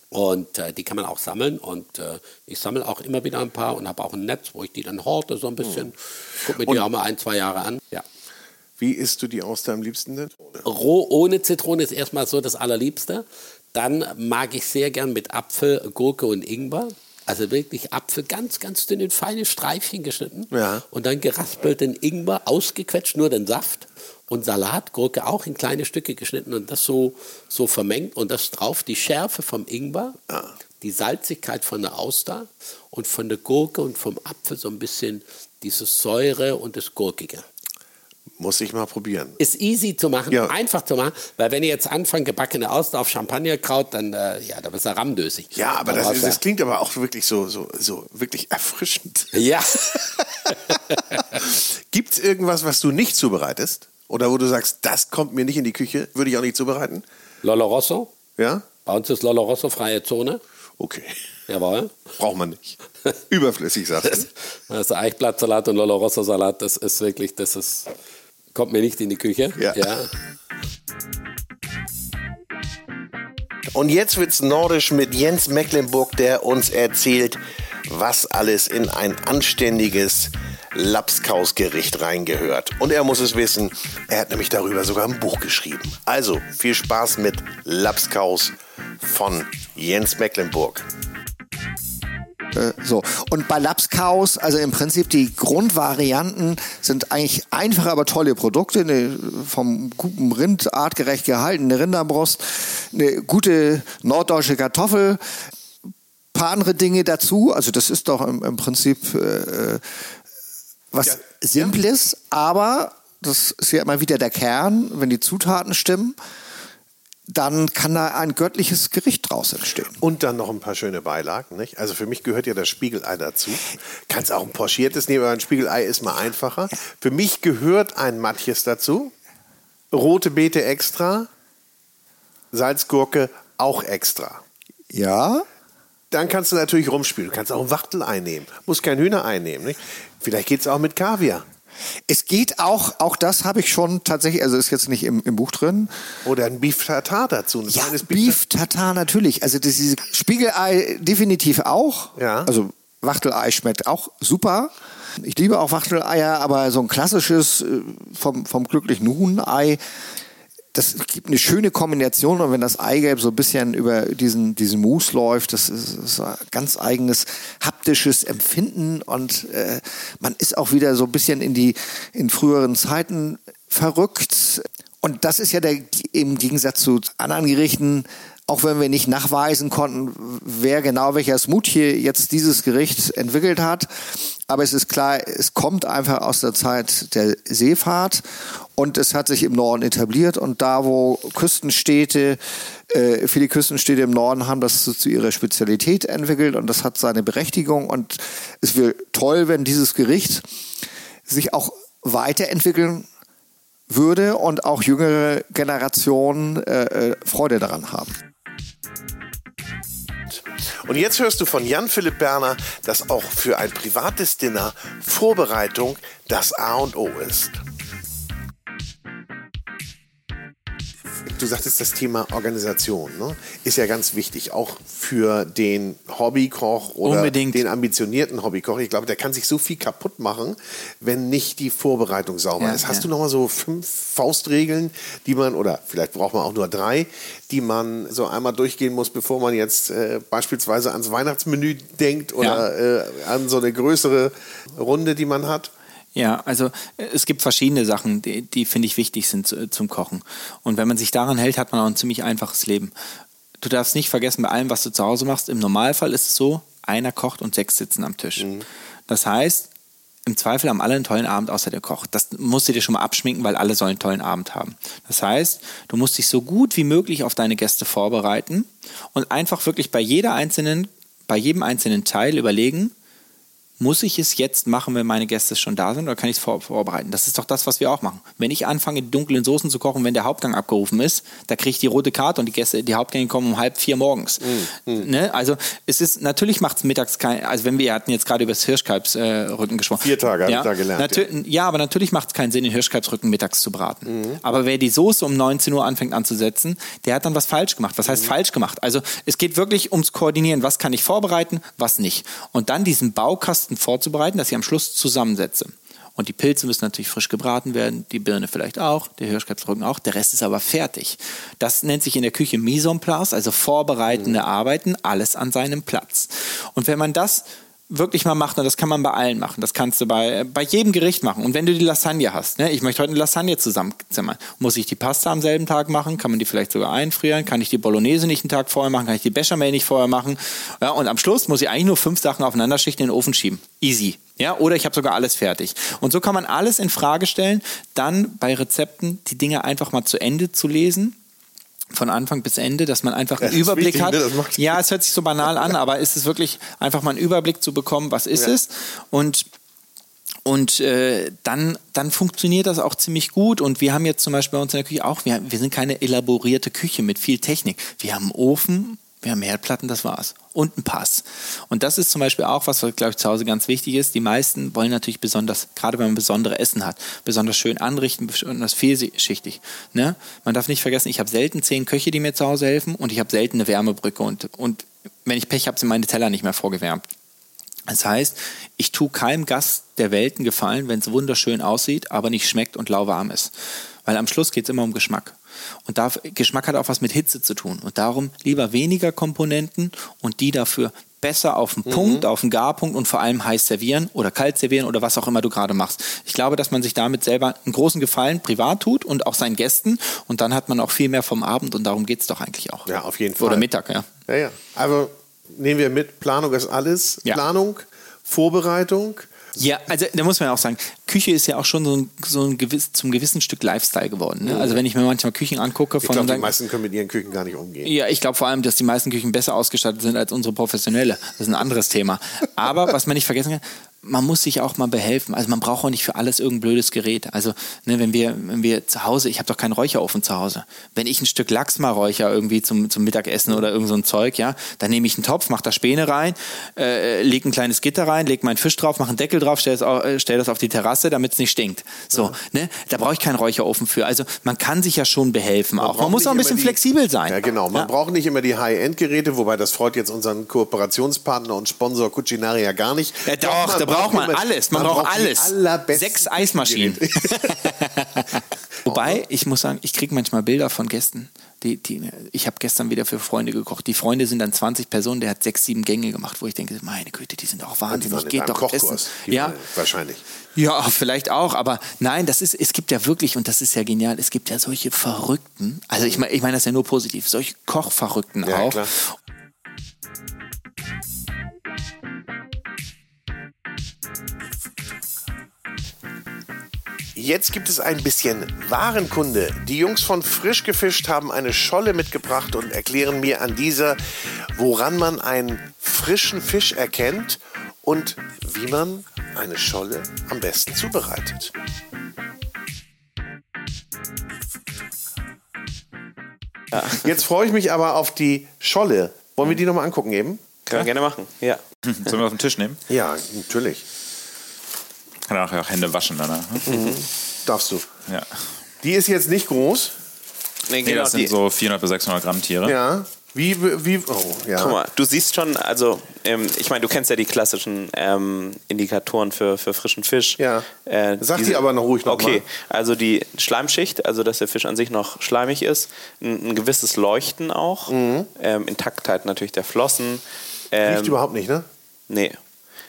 Und äh, die kann man auch sammeln. Und äh, ich sammle auch immer wieder ein paar und habe auch ein Netz, wo ich die dann horte so ein bisschen. Guck mir die und auch mal ein, zwei Jahre an. Ja. Wie isst du die Auster am liebsten denn? Roh ohne Zitrone ist erstmal so das Allerliebste. Dann mag ich sehr gern mit Apfel, Gurke und Ingwer. Also wirklich Apfel ganz, ganz dünn in feine Streifchen geschnitten. Ja. Und dann geraspelten Ingwer, ausgequetscht, nur den Saft. Und Salat, Gurke auch in kleine Stücke geschnitten und das so, so vermengt. Und das drauf die Schärfe vom Ingwer, ja. die Salzigkeit von der Auster und von der Gurke und vom Apfel so ein bisschen diese Säure und das Gurkige. Muss ich mal probieren. Ist easy zu machen, ja. einfach zu machen, weil wenn ihr jetzt anfangt, gebackene Auster auf Champagnerkraut, dann, äh, ja, da bist du rammdösig. Ja, aber das, ist, das, klingt aber auch wirklich so, so, so wirklich erfrischend. Ja. Gibt es irgendwas, was du nicht zubereitest? Oder wo du sagst, das kommt mir nicht in die Küche, würde ich auch nicht zubereiten? Lolo Rosso. Ja? Bei uns ist Lolo Rosso freie Zone. Okay. Jawohl. Braucht man nicht. Überflüssig, sagst du. Das ist Eichblattsalat und Lolo Rosso Salat, das ist wirklich, das ist, kommt mir nicht in die Küche. Ja. ja. Und jetzt wird's nordisch mit Jens Mecklenburg, der uns erzählt, was alles in ein anständiges Lapskausgericht reingehört. Und er muss es wissen, er hat nämlich darüber sogar ein Buch geschrieben. Also viel Spaß mit Lapskaus von Jens Mecklenburg. So, und bei Lapskaus, also im Prinzip die Grundvarianten sind eigentlich einfache, aber tolle Produkte. Eine vom guten Rind artgerecht gehaltene Rinderbrust, eine gute norddeutsche Kartoffel, paar andere Dinge dazu. Also das ist doch im, im Prinzip äh, was Ja. Simples, aber das ist ja immer wieder der Kern, wenn die Zutaten stimmen, dann kann da ein göttliches Gericht draus entstehen. Und dann noch ein paar schöne Beilagen. Nicht? Also für mich gehört ja das Spiegelei dazu. Kannst auch ein pochiertes nehmen, aber ein Spiegelei ist mal einfacher. Für mich gehört ein Matjes dazu. Rote Beete extra. Salzgurke auch extra. Ja, Dann kannst du natürlich rumspielen. Du kannst auch ein Wachtelei nehmen. Muss kein Hühnerei nehmen. Nicht? Vielleicht geht es auch mit Kaviar. Es geht auch, auch das habe ich schon tatsächlich, also ist jetzt nicht im, im Buch drin. Oder ein Beef Tartar dazu. Ein Ja, feines Beef Tartar natürlich. Also das, diese Spiegelei definitiv auch. Ja. Also Wachtelei schmeckt auch super. Ich liebe auch Wachteleier, aber so ein klassisches äh, vom, vom glücklichen Huhnei, das gibt eine schöne Kombination und wenn das Eigelb so ein bisschen über diesen, diesen Mousse läuft, das ist, ist ein ganz eigenes haptisches Empfinden und äh, man ist auch wieder so ein bisschen in die in früheren Zeiten verrückt. Und das ist ja der, im Gegensatz zu anderen Gerichten, auch wenn wir nicht nachweisen konnten, wer genau welcher Smoothie jetzt dieses Gericht entwickelt hat. Aber es ist klar, es kommt einfach aus der Zeit der Seefahrt und es hat sich im Norden etabliert. Und da, wo Küstenstädte, äh, viele Küstenstädte im Norden haben das so zu ihrer Spezialität entwickelt und das hat seine Berechtigung. Und es wäre toll, wenn dieses Gericht sich auch weiterentwickeln würde und auch jüngere Generationen äh, äh, Freude daran haben. Und jetzt hörst du von Jan-Philipp Berner, dass auch für ein privates Dinner Vorbereitung das A und O ist. Du sagtest, das Thema Organisation ne? ist ja ganz wichtig, auch für den Hobbykoch oder Unbedingt. den ambitionierten Hobbykoch. Ich glaube, der kann sich so viel kaputt machen, wenn nicht die Vorbereitung sauber Ja, ist. Hast ja. du noch mal so fünf Faustregeln, die man, oder vielleicht braucht man auch nur drei, die man so einmal durchgehen muss, bevor man jetzt äh, beispielsweise ans Weihnachtsmenü denkt oder äh, an so eine größere Runde, die man hat? Ja, also äh, es gibt verschiedene Sachen, die, die finde ich wichtig sind zu, zum Kochen. Und wenn man sich daran hält, hat man auch ein ziemlich einfaches Leben. Du darfst nicht vergessen, bei allem, was du zu Hause machst, im Normalfall ist es so, einer kocht und sechs sitzen am Tisch. Das heißt, im Zweifel haben alle einen tollen Abend, außer der Koch. Das musst du dir schon mal abschminken, weil alle sollen einen tollen Abend haben. Das heißt, du musst dich so gut wie möglich auf deine Gäste vorbereiten und einfach wirklich bei jeder einzelnen, bei jedem einzelnen Teil überlegen, muss ich es jetzt machen, wenn meine Gäste schon da sind, oder kann ich es vor, vorbereiten? Das ist doch das, was wir auch machen. Wenn ich anfange, die dunklen Soßen zu kochen, wenn der Hauptgang abgerufen ist, da kriege ich die rote Karte und die Gäste, die Hauptgänge kommen um halb vier morgens. Ne? Also es ist, natürlich macht es mittags kein, also wenn wir hatten jetzt gerade über das Hirschkalbsrücken gesprochen. Vier Tage hab ich ja, da gelernt, natür- ja. aber natürlich macht es keinen Sinn, den Hirschkalbsrücken mittags zu braten. Aber wer die Soße um 19 Uhr anfängt anzusetzen, der hat dann was falsch gemacht. Was heißt falsch gemacht? Also es geht wirklich ums Koordinieren. Was kann ich vorbereiten, was nicht. Und dann diesen Baukasten vorzubereiten, dass ich am Schluss zusammensetze. Und die Pilze müssen natürlich frisch gebraten werden, die Birne vielleicht auch, der Hirschkalbsrücken auch, der Rest ist aber fertig. Das nennt sich in der Küche Mise en place, also vorbereitende Arbeiten, alles an seinem Platz. Und wenn man das wirklich mal macht, und das kann man bei allen machen, das kannst du bei, bei jedem Gericht machen. Und wenn du die Lasagne hast, ne, ich möchte heute eine Lasagne zusammenzimmern, muss ich die Pasta am selben Tag machen, kann man die vielleicht sogar einfrieren, kann ich die Bolognese nicht einen Tag vorher machen, kann ich die Bechamel nicht vorher machen. Ja, und am Schluss muss ich eigentlich nur fünf Sachen aufeinander schichten in den Ofen schieben. Easy. Ja, oder ich habe sogar alles fertig. Und so kann man alles in Frage stellen, dann bei Rezepten die Dinge einfach mal zu Ende zu lesen. Von Anfang bis Ende, dass man einfach einen ist Überblick wichtig, hat. ne? Ja, es hört sich so banal an, aber ist es wirklich einfach mal einen Überblick zu bekommen, was ist Ja. es? Und Und äh, dann, dann funktioniert das auch ziemlich gut. Und wir haben jetzt zum Beispiel bei uns in der Küche auch, wir, wir sind keine elaborierte Küche mit viel Technik. Wir haben einen Ofen, wir haben Herdplatten, das war's. Und ein Pass. Und das ist zum Beispiel auch was, was, glaube ich, zu Hause ganz wichtig ist. Die meisten wollen natürlich besonders, gerade wenn man besondere Essen hat, besonders schön anrichten, besonders vielschichtig. Ne? Man darf nicht vergessen, ich habe selten zehn Köche, die mir zu Hause helfen und ich habe selten eine Wärmebrücke. Und, und wenn ich Pech habe, sind meine Teller nicht mehr vorgewärmt. Das heißt, ich tue keinem Gast der Welt einen Gefallen, wenn es wunderschön aussieht, aber nicht schmeckt und lauwarm ist. Weil am Schluss geht es immer um Geschmack. Und da, Geschmack hat auch was mit Hitze zu tun. Und darum lieber weniger Komponenten und die dafür besser auf den mhm. Punkt, auf den Garpunkt und vor allem heiß servieren oder kalt servieren oder was auch immer du gerade machst. Ich glaube, dass man sich damit selber einen großen Gefallen privat tut und auch seinen Gästen und dann hat man auch viel mehr vom Abend und darum geht es doch eigentlich auch. Ja, auf jeden Fall. Oder Mittag, ja. Ja, ja. Also nehmen wir mit, Planung ist alles. Ja. Planung, Vorbereitung. Ja, also da muss man auch sagen, Küche ist ja auch schon so ein, so ein gewiss, zum gewissen Stück Lifestyle geworden. Ne? Also wenn ich mir manchmal Küchen angucke, von ich glaube, die meisten können mit ihren Küchen gar nicht umgehen. Ja, ich glaube vor allem, dass die meisten Küchen besser ausgestattet sind als unsere professionelle. Das ist ein anderes Thema. Aber was man nicht vergessen kann, man muss sich auch mal behelfen. Also man braucht auch nicht für alles irgendein blödes Gerät. Also ne, wenn wir, wenn wir zu Hause, ich habe doch keinen Räucherofen zu Hause. Wenn ich ein Stück Lachs mal räucher irgendwie zum, zum Mittagessen oder irgend so ein Zeug, ja, dann nehme ich einen Topf, mache da Späne rein, äh, lege ein kleines Gitter rein, lege meinen Fisch drauf, mache einen Deckel drauf, stelle das, äh, stell das auf die Terrasse, damit es nicht stinkt. So, ja. ne, da brauche ich keinen Räucherofen für. Also man kann sich ja schon behelfen man auch. Man muss auch ein bisschen die, flexibel sein. Ja, genau. Man ja. braucht nicht immer die High-End-Geräte, wobei das freut jetzt unseren Kooperationspartner und Sponsor Cucinaria gar nicht. Ja, doch, da braucht man alles. Man, man braucht, alles. Sechs Eismaschinen. Wobei, ich muss sagen, ich kriege manchmal Bilder von Gästen. Die, die, ich habe gestern wieder für Freunde gekocht. Die Freunde sind dann 20 Personen, der hat sechs, sieben Gänge gemacht, wo ich denke, meine Güte, die sind auch wahnsinnig. Geht doch Kochkurs. essen. Ja, wahrscheinlich. Ja, vielleicht auch, aber nein, das ist, es gibt ja wirklich, und das ist ja genial, es gibt ja solche Verrückten, also ich meine ich mein das ja nur positiv, solche Kochverrückten ja, auch. Klar. Jetzt gibt es ein bisschen Warenkunde. Die Jungs von Frisch gefischt haben eine Scholle mitgebracht und erklären mir an dieser, woran man einen frischen Fisch erkennt und wie man eine Scholle am besten zubereitet. Jetzt freue ich mich aber auf die Scholle. Wollen wir die nochmal angucken eben? Können wir gerne machen, ja. Sollen wir auf den Tisch nehmen? Ja, natürlich. Kann auch, auch Hände waschen danach. Mhm. Darfst du. Ja. Die ist jetzt nicht groß. Nee, genau, nee das sind so 400 bis 600 Gramm Tiere. Ja. Wie, wie, oh, ja. Guck mal, du siehst schon, also, ähm, ich meine, du kennst ja die klassischen ähm, Indikatoren für, für frischen Fisch. Ja. Äh, Sag diese, die aber noch ruhig noch Okay, mal. also die Schleimschicht, also dass der Fisch an sich noch schleimig ist, ein, ein gewisses Leuchten auch, mhm. ähm, Intaktheit natürlich der Flossen. Ähm, Riecht überhaupt nicht, ne? Nee.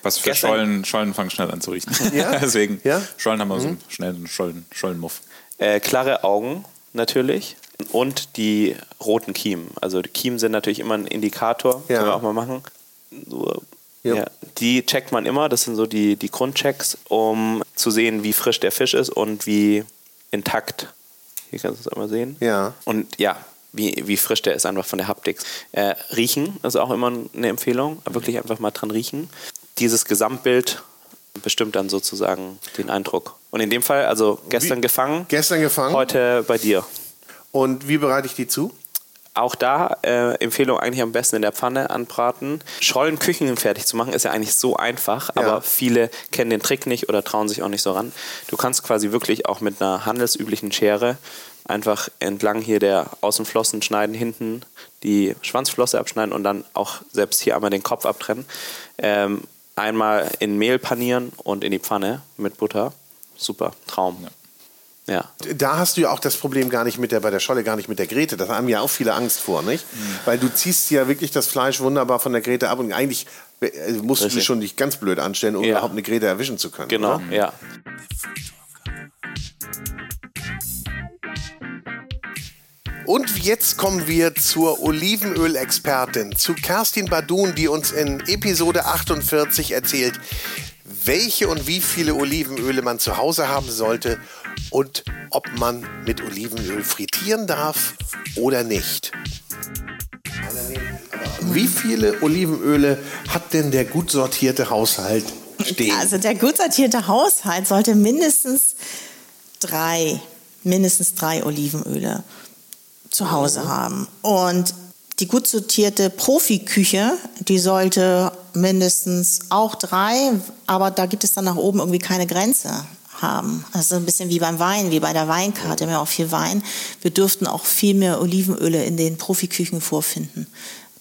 Was für Schollen, Schollen fangen schnell an zu riechen. Ja? Deswegen, ja? Schollen haben wir so mhm. schnell einen Schollen, Schollenmuff. Äh, klare Augen natürlich und die roten Kiemen. Also die Kiemen sind natürlich immer ein Indikator, ja. können wir auch mal machen. So, ja. Die checkt man immer, das sind so die, die Grundchecks, um zu sehen, wie frisch der Fisch ist und wie intakt. Hier kannst du es einmal sehen. Ja. Und ja, wie, wie frisch der ist einfach von der Haptik. Äh, riechen ist auch immer eine Empfehlung. Wirklich einfach mal dran riechen dieses Gesamtbild bestimmt dann sozusagen den Eindruck. Und in dem Fall, also gestern wie, gefangen. Gestern gefangen. Heute bei dir. Und wie bereite ich die zu? Auch da äh, Empfehlung eigentlich am besten in der Pfanne anbraten. Schollen Küchen fertig zu machen ist ja eigentlich so einfach, ja. aber viele kennen den Trick nicht oder trauen sich auch nicht so ran. Du kannst quasi wirklich auch mit einer handelsüblichen Schere einfach entlang hier der Außenflossen schneiden, hinten die Schwanzflosse abschneiden und dann auch selbst hier einmal den Kopf abtrennen. Ähm, einmal in Mehl panieren und in die Pfanne mit Butter. Super, Traum. Ja. Ja. Da hast du ja auch das Problem gar nicht mit der, bei der Scholle, gar nicht mit der Grete. Da haben ja auch viele Angst vor, nicht? Mhm. Weil du ziehst ja wirklich das Fleisch wunderbar von der Grete ab und eigentlich äh, musst Richtig. du dich schon nicht ganz blöd anstellen, um ja. überhaupt eine Grete erwischen zu können. Genau, oder? ja. Und jetzt kommen wir zur Olivenölexpertin, zu Kerstin Badun, die uns in Episode 48 erzählt, welche und wie viele Olivenöle man zu Hause haben sollte und ob man mit Olivenöl frittieren darf oder nicht. Wie viele Olivenöle hat denn der gut sortierte Haushalt verstehen. Also der gut sortierte Haushalt sollte mindestens drei, mindestens drei Olivenöle zu Hause haben. Und die gut sortierte Profiküche, die sollte mindestens auch drei, aber da gibt es dann nach oben irgendwie keine Grenze haben. Also ein bisschen wie beim Wein, wie bei der Weinkarte, wir haben ja auch viel Wein. Wir dürften auch viel mehr Olivenöle in den Profiküchen vorfinden.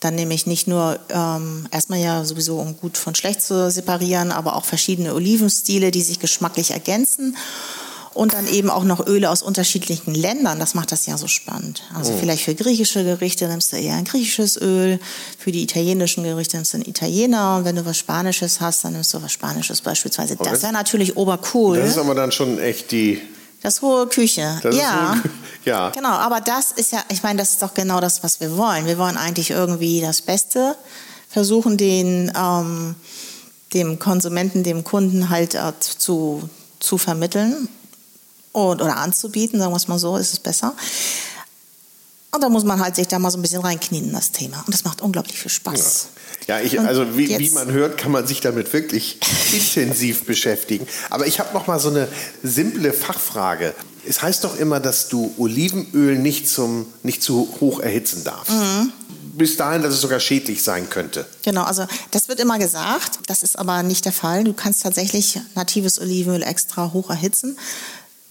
Dann nämlich nicht nur ähm, erstmal ja sowieso, um gut von schlecht zu separieren, aber auch verschiedene Olivenstile, die sich geschmacklich ergänzen und dann eben auch noch Öle aus unterschiedlichen Ländern. Das macht das ja so spannend. Also oh. vielleicht für griechische Gerichte nimmst du eher ein griechisches Öl, für die italienischen Gerichte nimmst du einen Italiener und wenn du was Spanisches hast, dann nimmst du was Spanisches beispielsweise. Okay. Das wäre natürlich obercool. Das ist aber dann schon echt die das hohe Küche. Das ja. Hohe, ja. Genau, aber das ist ja, ich meine, das ist doch genau das, was wir wollen. Wir wollen eigentlich irgendwie das Beste versuchen, den ähm, dem Konsumenten, dem Kunden halt äh, zu, zu vermitteln und, oder anzubieten, sagen wir es mal so, ist es besser. Und da muss man halt sich da mal so ein bisschen reinknien in das Thema. Und das macht unglaublich viel Spaß. Ja, ja ich, also wie, wie, man hört, kann man sich damit wirklich intensiv beschäftigen. Aber ich habe noch mal so eine simple Fachfrage. Es heißt doch immer, dass du Olivenöl nicht, zum, nicht zu hoch erhitzen darfst. Mhm. Bis dahin, dass es sogar schädlich sein könnte. Genau, also das wird immer gesagt. Das ist aber nicht der Fall. Du kannst tatsächlich natives Olivenöl extra hoch erhitzen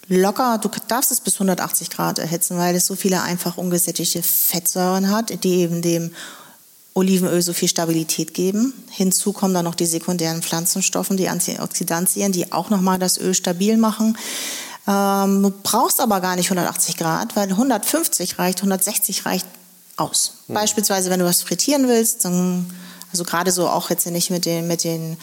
locker, du darfst es bis 180 Grad erhitzen, weil es so viele einfach ungesättigte Fettsäuren hat, die eben dem Olivenöl so viel Stabilität geben. Hinzu kommen dann noch die sekundären Pflanzenstoffe, die Antioxidantien, die auch nochmal das Öl stabil machen. Ähm, du brauchst aber gar nicht 180 Grad, weil 150 reicht, 160 reicht aus. Hm. Beispielsweise, wenn du was frittieren willst, dann also gerade so auch jetzt nicht mit den, mit den,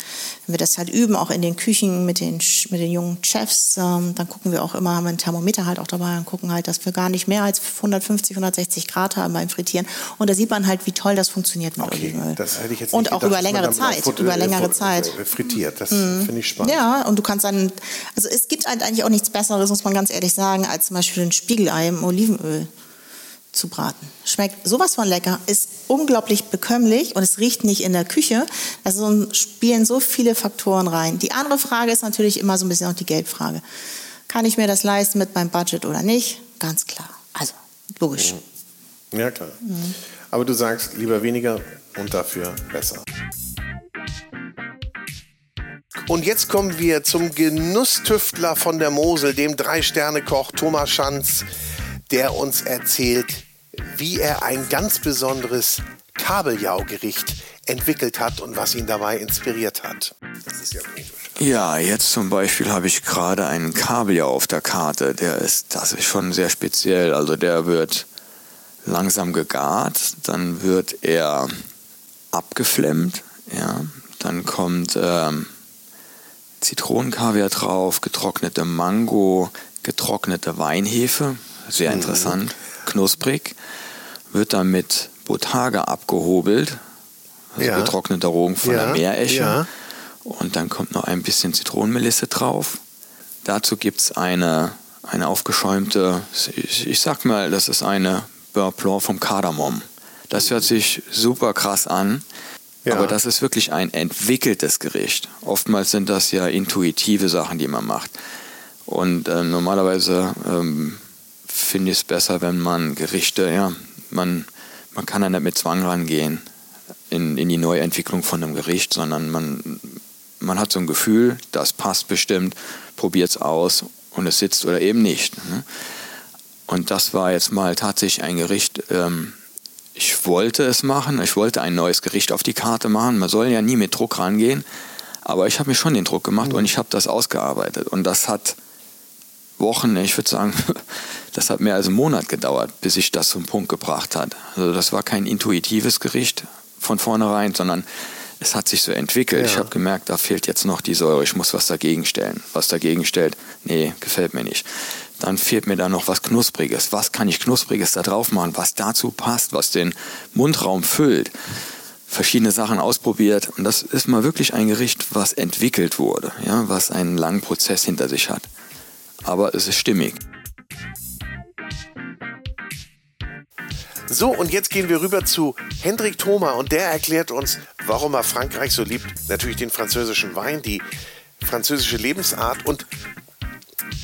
wenn wir das halt üben, auch in den Küchen mit den, mit den jungen Chefs, ähm, dann gucken wir auch immer, haben wir ein Thermometer halt auch dabei und gucken halt, dass wir gar nicht mehr als 150, 160 Grad haben beim Frittieren. Und da sieht man halt, wie toll das funktioniert mit okay, Olivenöl. Das hätte ich jetzt und auch gedacht, über längere Zeit, Foto, über längere äh, Zeit. Frittiert, das mhm. finde ich spannend. Ja, und du kannst dann, also es gibt halt eigentlich auch nichts Besseres, muss man ganz ehrlich sagen, als zum Beispiel ein Spiegelei im Olivenöl zu braten. Schmeckt sowas von lecker, ist unglaublich bekömmlich und es riecht nicht in der Küche. Also spielen so viele Faktoren rein. Die andere Frage ist natürlich immer so ein bisschen auch die Geldfrage. Kann ich mir das leisten mit meinem Budget oder nicht? Ganz klar. Also, logisch. Mhm. Ja, klar. Mhm. Aber du sagst lieber weniger und dafür besser. Und jetzt kommen wir zum Genusstüftler von der Mosel, dem Drei-Sterne-Koch Thomas Schanz der uns erzählt, wie er ein ganz besonderes Kabeljaugericht entwickelt hat und was ihn dabei inspiriert hat. Das ist ja Ja, jetzt zum Beispiel habe ich gerade einen Kabeljau auf der Karte. Der ist, das ist schon sehr speziell. Also der wird langsam gegart, dann wird er abgeflemmt, ja, dann kommt ähm, Zitronenkaviar drauf, getrocknete Mango, getrocknete Weinhefe, sehr mhm. interessant, knusprig, wird dann mit Botage abgehobelt, also ja. getrockneter Rogen von ja. der Meeresche. Ja. Und dann kommt noch ein bisschen Zitronenmelisse drauf. Dazu gibt es eine, eine aufgeschäumte, ich, ich, sag mal, das ist eine Beurre vom Kardamom. Das hört sich super krass an. Ja. Aber das ist wirklich ein entwickeltes Gericht. Oftmals sind das ja intuitive Sachen, die man macht. Und äh, normalerweise ähm, finde ich es besser, wenn man Gerichte, ja, man, man kann da nicht mit Zwang rangehen in, in die Neuentwicklung von einem Gericht, sondern man, man hat so ein Gefühl, das passt bestimmt, probiert es aus und es sitzt oder eben nicht. Ne? Und das war jetzt mal tatsächlich ein Gericht, ähm, ich wollte es machen, ich wollte ein neues Gericht auf die Karte machen. Man soll ja nie mit Druck rangehen, aber ich habe mir schon den Druck gemacht mhm. und ich habe das ausgearbeitet. Und das hat Wochen, ich würde sagen, das hat mehr als einen Monat gedauert, bis ich das zum Punkt gebracht hat. Also das war kein intuitives Gericht von vornherein, sondern es hat sich so entwickelt. Ja. Ich habe gemerkt, da fehlt jetzt noch die Säure, ich muss was dagegen stellen. Was dagegen stellt, nee, gefällt mir nicht. Dann fehlt mir da noch was Knuspriges. Was kann ich Knuspriges da drauf machen, was dazu passt, was den Mundraum füllt? Verschiedene Sachen ausprobiert und das ist mal wirklich ein Gericht, was entwickelt wurde, ja, was einen langen Prozess hinter sich hat aber es ist stimmig. So, und jetzt gehen wir rüber zu Hendrik Thoma und der erklärt uns, warum er Frankreich so liebt. Natürlich den französischen Wein, die französische Lebensart und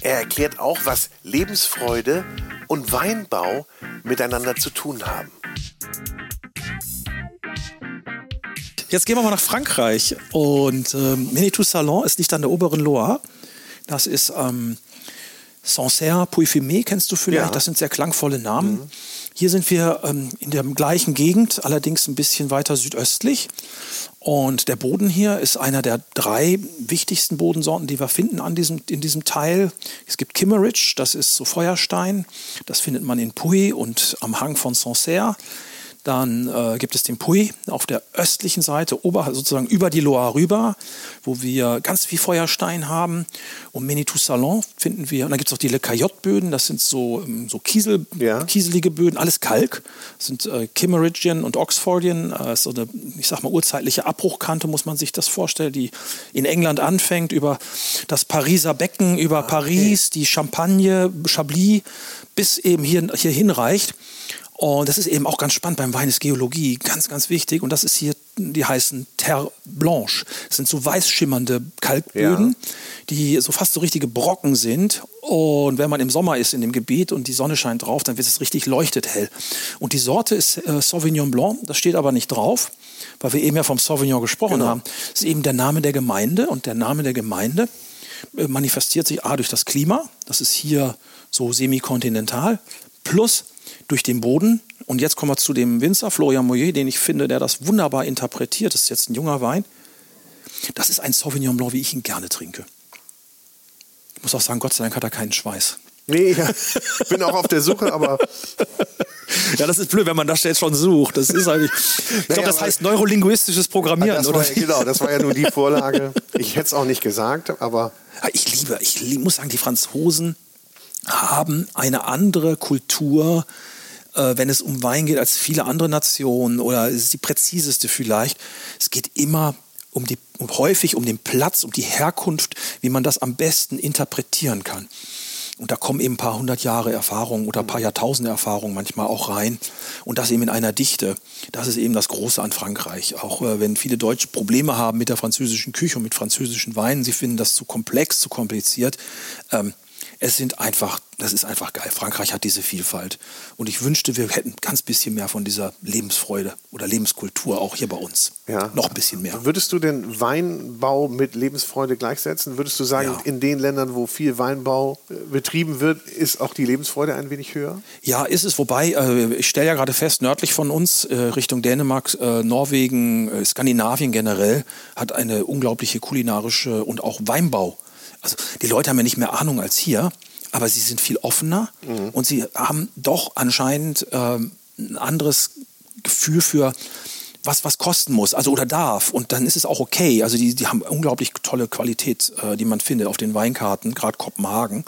er erklärt auch, was Lebensfreude und Weinbau miteinander zu tun haben. Jetzt gehen wir mal nach Frankreich und ähm, Manitou Salon ist nicht an der oberen Loire. Das ist ähm, Sancerre, Puy-Fumé, kennst du vielleicht? Ja. Das sind sehr klangvolle Namen. Mhm. Hier sind wir ähm, in der gleichen Gegend, allerdings ein bisschen weiter südöstlich. Und der Boden hier ist einer der drei wichtigsten Bodensorten, die wir finden an diesem, in diesem Teil. Es gibt Kimmeridge, das ist so Feuerstein. Das findet man in Puy und am Hang von Sancerre. Dann äh, gibt es den Puy auf der östlichen Seite, ober, sozusagen über die Loire rüber, wo wir ganz viel Feuerstein haben. Und Menitou Salon finden wir. Und dann gibt es auch die Le Caillotte-Böden, das sind so, ähm, so Kiesel, ja. kieselige Böden, alles Kalk. Das sind äh, Kimmeridgian und Oxfordian, äh, so eine, ich sag mal, urzeitliche Abbruchkante, muss man sich das vorstellen, die in England anfängt, über das Pariser Becken, über ah, Paris, die Champagne, Chablis, bis eben hier, hier hinreicht. Und das ist eben auch ganz spannend beim Wein ist Geologie, ganz, ganz wichtig. Und das ist hier, die heißen Terre Blanche. Das sind so weiß schimmernde Kalkböden, ja. die so fast so richtige Brocken sind. Und wenn man im Sommer ist in dem Gebiet und die Sonne scheint drauf, dann wird es richtig leuchtet hell. Und die Sorte ist äh, Sauvignon Blanc, das steht aber nicht drauf, weil wir eben ja vom Sauvignon gesprochen genau. haben. Das ist eben der Name der Gemeinde und der Name der Gemeinde äh, manifestiert sich A durch das Klima, das ist hier so semikontinental, plus durch den Boden. Und jetzt kommen wir zu dem Winzer Florian Moyer, den ich finde, der das wunderbar interpretiert. Das ist jetzt ein junger Wein. Das ist ein Sauvignon Blanc, wie ich ihn gerne trinke. Ich muss auch sagen, Gott sei Dank hat er keinen Schweiß. Nee, ja. bin auch auf der Suche, aber. Ja, das ist blöd, wenn man das jetzt schon sucht. Das ist eigentlich. Ich glaube, das heißt neurolinguistisches Programmieren, das oder? War, genau, das war ja nur die Vorlage. Ich hätte es auch nicht gesagt, aber. Ich liebe, ich muss sagen, die Franzosen haben eine andere Kultur äh, wenn es um Wein geht, als viele andere Nationen oder es ist die präziseste vielleicht. Es geht immer um die, um, häufig um den Platz, um die Herkunft, wie man das am besten interpretieren kann. Und da kommen eben ein paar hundert Jahre Erfahrung oder ein paar Jahrtausende Erfahrung manchmal auch rein. Und das eben in einer Dichte. Das ist eben das Große an Frankreich. Auch äh, wenn viele Deutsche Probleme haben mit der französischen Küche und mit französischen Weinen, sie finden das zu komplex, zu kompliziert. Ähm, es sind einfach, das ist einfach geil. Frankreich hat diese Vielfalt. Und ich wünschte, wir hätten ganz bisschen mehr von dieser Lebensfreude oder Lebenskultur auch hier bei uns. Ja. Noch ein bisschen mehr. Würdest du den Weinbau mit Lebensfreude gleichsetzen? Würdest du sagen, ja. in den Ländern, wo viel Weinbau äh, betrieben wird, ist auch die Lebensfreude ein wenig höher? Ja, ist es. Wobei, äh, ich stelle ja gerade fest, nördlich von uns, äh, Richtung Dänemark, Norwegen, Skandinavien generell, hat eine unglaubliche kulinarische und auch Weinbau also die Leute haben ja nicht mehr Ahnung als hier, aber sie sind viel offener mhm. und sie haben doch anscheinend ähm, ein anderes Gefühl für was was kosten muss, also oder darf. Und dann ist es auch okay. Also die, die haben unglaublich tolle Qualität, äh, die man findet auf den Weinkarten, gerade Kopenhagen.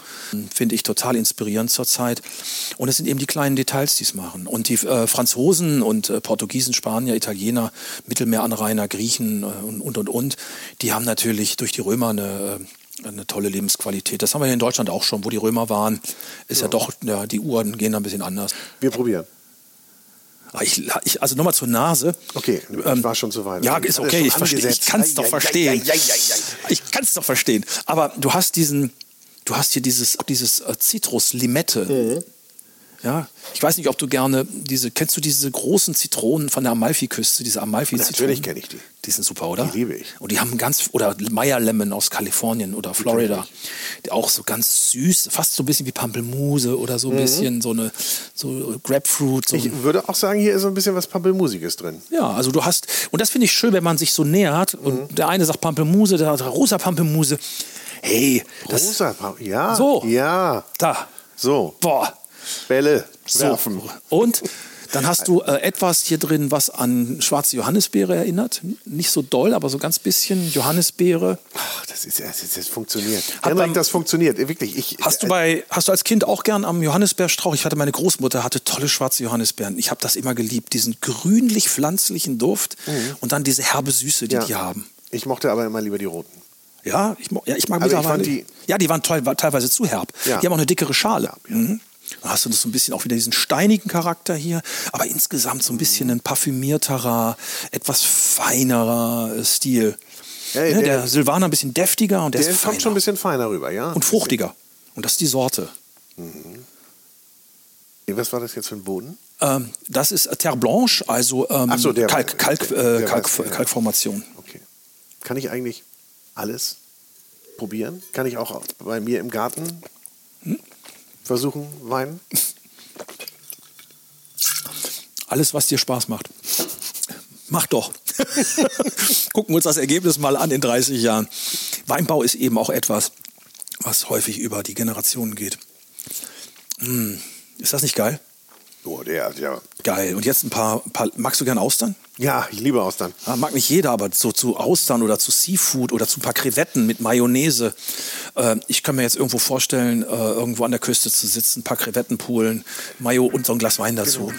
Finde ich total inspirierend zurzeit. Und es sind eben die kleinen Details, die es machen. Und die äh, Franzosen und äh, Portugiesen, Spanier, Italiener, Mittelmeeranrainer, Griechen äh, und, und, und, die haben natürlich durch die Römer eine äh, eine tolle Lebensqualität. Das haben wir hier in Deutschland auch schon, wo die Römer waren. Ist ja, ja doch, ja, die Uhren gehen da ein bisschen anders. Wir probieren. Ah, ich, ich, also nochmal zur Nase. Okay, ich ähm, war schon so weit. Ja, ist okay, ich, ich kann es doch verstehen. Ich kann es doch verstehen. Aber du hast diesen, du hast hier dieses, dieses äh, Zitrus-Limette. Mhm. Ja, ich weiß nicht, ob du gerne diese, kennst du diese großen Zitronen von der Amalfiküste, diese Amalfi-Zitronen? Natürlich kenne ich die. Die sind super, oder? Die liebe ich. Und die haben ganz, oder Meyer Lemon aus Kalifornien oder Florida, die auch so ganz süß, fast so ein bisschen wie Pampelmuse oder so ein mhm. bisschen so eine, so Grapefruit. So ich würde auch sagen, hier ist so ein bisschen was Pampelmusiges drin. Ja, also du hast, und das finde ich schön, wenn man sich so nähert und mhm. der eine sagt Pampelmuse, der andere rosa Pampelmuse. Hey, das, rosa Pampelmuse, ja. So. Ja. Da. So. Boah. Bälle werfen. So. Und dann hast du äh, etwas hier drin, was an schwarze Johannisbeere erinnert. Nicht so doll, aber so ganz bisschen Johannisbeere. Ach, das ist das, das funktioniert. Hat Henrik, das funktioniert wirklich. Ich, hast du äh, bei hast du als Kind auch gern am Johannisbeerstrauch? Ich hatte meine Großmutter hatte tolle schwarze Johannisbeeren. Ich habe das immer geliebt, diesen grünlich pflanzlichen Duft mhm. und dann diese herbe Süße, die ja. die haben. Ich mochte aber immer lieber die roten. Ja, ich, ja, ich mag also mittlerweile. Die ja, die waren teilweise zu herb. Ja. Die haben auch eine dickere Schale. Ja, mhm. Dann hast du das so ein bisschen auch wieder diesen steinigen Charakter hier, aber insgesamt so ein bisschen ein parfümierterer, etwas feinerer äh, Stil. Ja, ne, der- der, Silvaner ein bisschen deftiger und der, Der ist kommt feiner schon ein bisschen feiner rüber, ja? und fruchtiger. Und das ist die Sorte. Nee, Was war das jetzt für ein Boden? Ähm, das ist Terre Blanche, also ähm, so, der- Kalk, Kalk, der- äh, der Kalk, weiß, ja. Kalkformation. Okay. Kann ich eigentlich alles probieren? Kann ich auch bei mir im Garten versuchen, Wein? Alles, was dir Spaß macht. Mach doch. Gucken wir uns das Ergebnis mal an in 30 Jahren. Weinbau ist eben auch etwas, was häufig über die Generationen geht. Hm, Ist das nicht geil? Oh, der, ja. Geil. Und jetzt ein paar, paar magst du gern Austern? Ja, ich liebe Austern. Ah, mag nicht jeder, aber so zu Austern oder zu Seafood oder zu ein paar Krevetten mit Mayonnaise. Äh, ich kann mir jetzt irgendwo vorstellen, äh, irgendwo an der Küste zu sitzen, ein paar Krevetten poolen, Mayo und so ein Glas Wein dazu.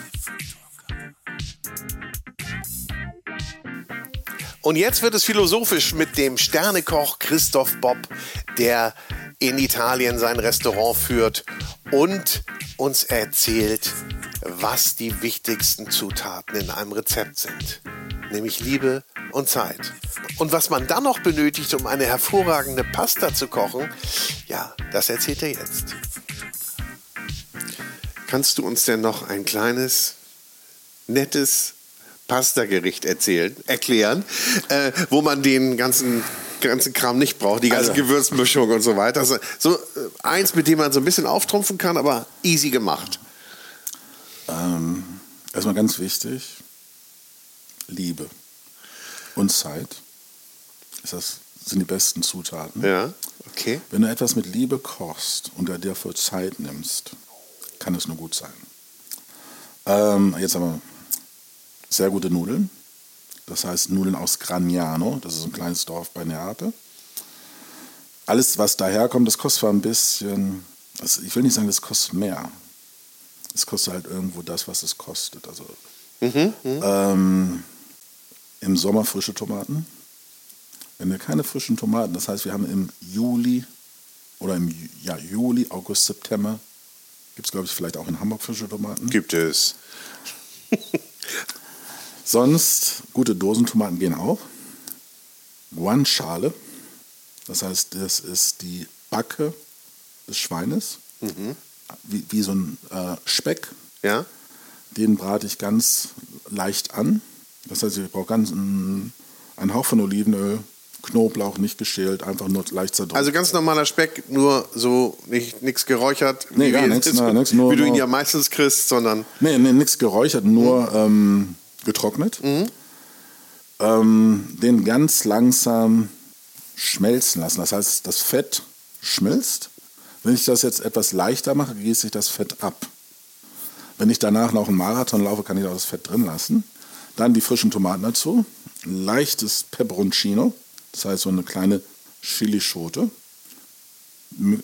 Und jetzt wird es philosophisch mit dem Sternekoch Christoph Bob, der in Italien sein Restaurant führt und uns erzählt, was die wichtigsten Zutaten in einem Rezept sind. Nämlich Liebe und Zeit. Und was man dann noch benötigt, um eine hervorragende Pasta zu kochen, ja, das erzählt er jetzt. Kannst du uns denn noch ein kleines, nettes Pasta-Gericht erzählen, erklären, äh, wo man den ganzen, ganzen Kram nicht braucht, die ganze Also- Gewürzmischung und so weiter. So, so äh, eins, mit dem man so ein bisschen auftrumpfen kann, aber easy gemacht. Ähm, erstmal ganz wichtig, Liebe und Zeit. Ist das sind die besten Zutaten. Ja, okay. Wenn du etwas mit Liebe kochst und dir dafür Zeit nimmst, kann es nur gut sein. Ähm, jetzt haben wir sehr gute Nudeln. Das heißt Nudeln aus Gragnano. Das ist ein kleines Dorf bei Neapel. Alles, was daherkommt, das kostet zwar ein bisschen, also ich will nicht sagen, das kostet mehr. Es kostet halt irgendwo das, was es kostet. Also Mhm, ähm, im Sommer frische Tomaten. Wenn wir keine frischen Tomaten, das heißt, wir haben im Juli oder im ja, Juli, August, September, gibt es, glaube ich, vielleicht auch in Hamburg frische Tomaten. Gibt es. Sonst, gute Dosentomaten gehen auch. Guanciale, das heißt, das ist die Backe des Schweines, wie, wie so ein äh, Speck. Ja. Den brate ich ganz leicht an. Das heißt, ich brauche ganz einen, einen Hauch von Olivenöl, Knoblauch nicht geschält, einfach nur leicht zerdrückt. Also ganz normaler Speck, nur so nicht nichts geräuchert, Nee, wie, gar nichts, nein, nichts, nur- wie du ihn ja meistens kriegst, sondern Nee, nee nichts geräuchert, nur ähm, getrocknet. Ähm, den ganz langsam schmelzen lassen. Das heißt, das Fett schmilzt. Wenn ich das jetzt etwas leichter mache, gieße ich das Fett ab. Wenn ich danach noch einen Marathon laufe, kann ich auch das Fett drin lassen. Dann die frischen Tomaten dazu. Leichtes Peperoncino, das heißt so eine kleine Chilischote.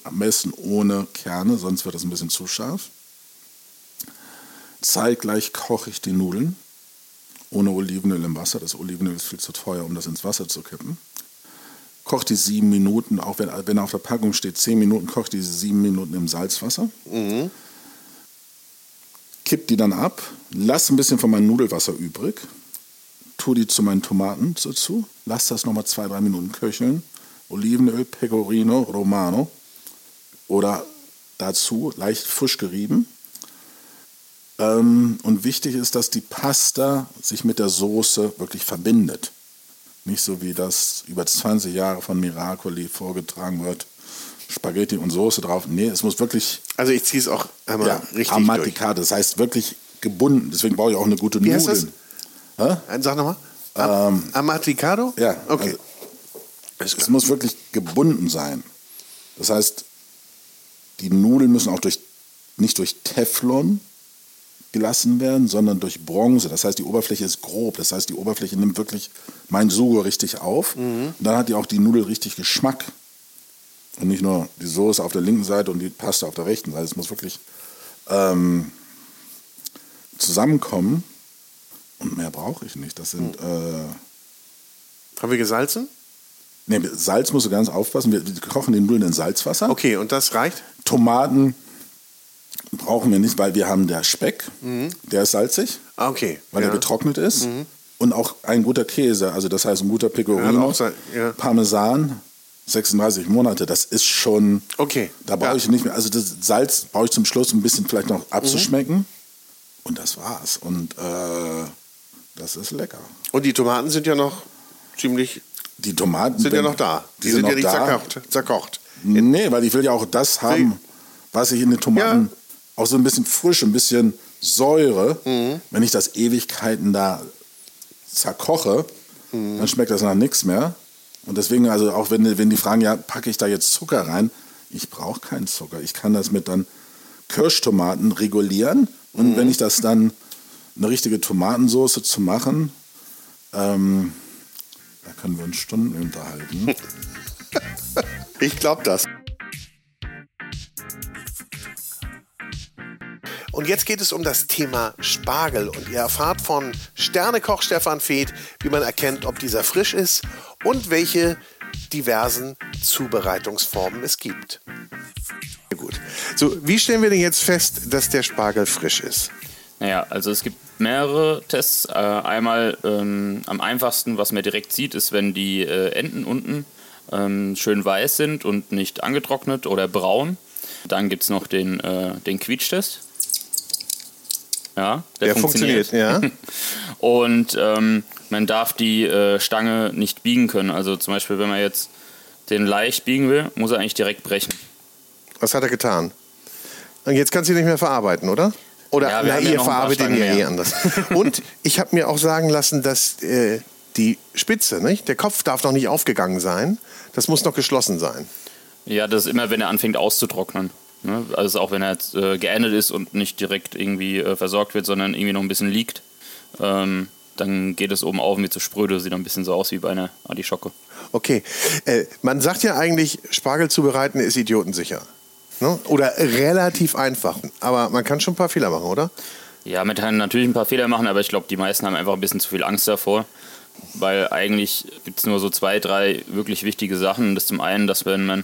Am besten ohne Kerne, sonst wird das ein bisschen zu scharf. Zeitgleich koche ich die Nudeln ohne Olivenöl im Wasser. Das Olivenöl ist viel zu teuer, um das ins Wasser zu kippen. Koche die sieben Minuten, auch wenn, wenn auf der Packung steht zehn Minuten, koche diese sieben Minuten im Salzwasser. Kipp die dann ab, lass ein bisschen von meinem Nudelwasser übrig, tue die zu meinen Tomaten dazu, lass das nochmal zwei, drei Minuten köcheln. Olivenöl, Pecorino Romano oder dazu leicht frisch gerieben. Ähm, und wichtig ist, dass die Pasta sich mit der Soße wirklich verbindet. Nicht so wie das über 20 Jahre von Miracoli vorgetragen wird. Spaghetti und Soße drauf. Nee, es muss wirklich also ich ziehe es auch einmal ja, richtig. Amaticate, das heißt wirklich gebunden. Deswegen brauche ich auch eine gute Wie heißt Nudeln. das? Hä? Sag nochmal. Am Amaticado? Ja, Okay. also, es muss wirklich gebunden sein. Das heißt, die Nudeln müssen auch durch, nicht durch Teflon gelassen werden, sondern durch Bronze. Das heißt, die Oberfläche ist grob. Das heißt, die Oberfläche nimmt wirklich mein Sugo richtig auf. Und dann hat die auch die Nudel richtig Geschmack. Und nicht nur die Soße auf der linken Seite und die Pasta auf der rechten Seite. Es muss wirklich ähm, zusammenkommen. Und mehr brauche ich nicht. Das sind. Äh, Haben wir gesalzen? nee, mit Salz musst du ganz aufpassen. Wir, wir kochen den Nudeln in Salzwasser. Okay, und das reicht? Tomaten brauchen wir nicht, weil wir haben der Speck, der ist salzig, Ah, okay. weil ja. er getrocknet ist. Und auch ein guter Käse, also das heißt ein guter Ja, Pecorino, auch sein- ja. Parmesan, 36 Monate, das ist schon, Okay. da brauche Ja. ich nicht mehr, also das Salz brauche ich zum Schluss ein bisschen vielleicht noch abzuschmecken. Und das war's. Und äh, das ist lecker. Und die Tomaten sind ja noch ziemlich, Die Tomaten sind ja wenn- noch da. Die, Die sind, sind ja nicht zerkocht. zerkocht. Nee, weil ich will ja auch das haben, was ich in den Tomaten, auch so ein bisschen frisch, ein bisschen Säure. Mhm. Wenn ich das Ewigkeiten da zerkoche, Mhm. dann schmeckt das nach nichts mehr. Und deswegen, also auch wenn, wenn die fragen, ja, packe ich da jetzt Zucker rein? Ich brauche keinen Zucker. Ich kann das mit dann Kirschtomaten regulieren. Und Mhm. wenn ich das dann eine richtige Tomatensoße zu machen, ähm, da können wir uns Stunden unterhalten. Ich glaube das. Und jetzt geht es um das Thema Spargel. Und ihr erfahrt von Sternekoch Stefan Feeth, wie man erkennt, ob dieser frisch ist und welche diversen Zubereitungsformen es gibt. Gut. So, wie stellen wir denn jetzt fest, dass der Spargel frisch ist? Naja, also es gibt mehrere Tests. Äh, einmal ähm, am einfachsten, was man direkt sieht, ist, wenn die äh, Enden unten ähm, schön weiß sind und nicht angetrocknet oder braun. Dann gibt es noch den, äh, den Quietschtest. Ja, der, Der funktioniert, ja. Und ähm, man darf die äh, Stange nicht biegen können. Also zum Beispiel, wenn man jetzt den leicht biegen will, muss er eigentlich direkt brechen. Was hat er getan? Und jetzt kannst du ihn nicht mehr verarbeiten, oder? Oder Ja, na, ja ihr paar verarbeitet ihn ja eh anders. Und ich habe mir auch sagen lassen, dass äh, die Spitze, nicht? der Kopf darf noch nicht aufgegangen sein. Das muss noch geschlossen sein. Ja, das ist immer, wenn er anfängt auszutrocknen. Ne? Also auch wenn er jetzt äh, geendet ist und nicht direkt irgendwie äh, versorgt wird, sondern irgendwie noch ein bisschen liegt, ähm, dann geht es oben auf und wird so spröde, sieht dann ein bisschen so aus wie bei einer Artischocke. Okay. Äh, man sagt ja eigentlich, Spargel zubereiten ist idiotensicher. Ne? Oder relativ einfach. Aber man kann schon ein paar Fehler machen, oder? Ja, man kann natürlich ein paar Fehler machen, aber ich glaube, die meisten haben einfach ein bisschen zu viel Angst davor. Weil eigentlich gibt es nur so zwei, drei wirklich wichtige Sachen. Das ist zum einen, dass wenn man,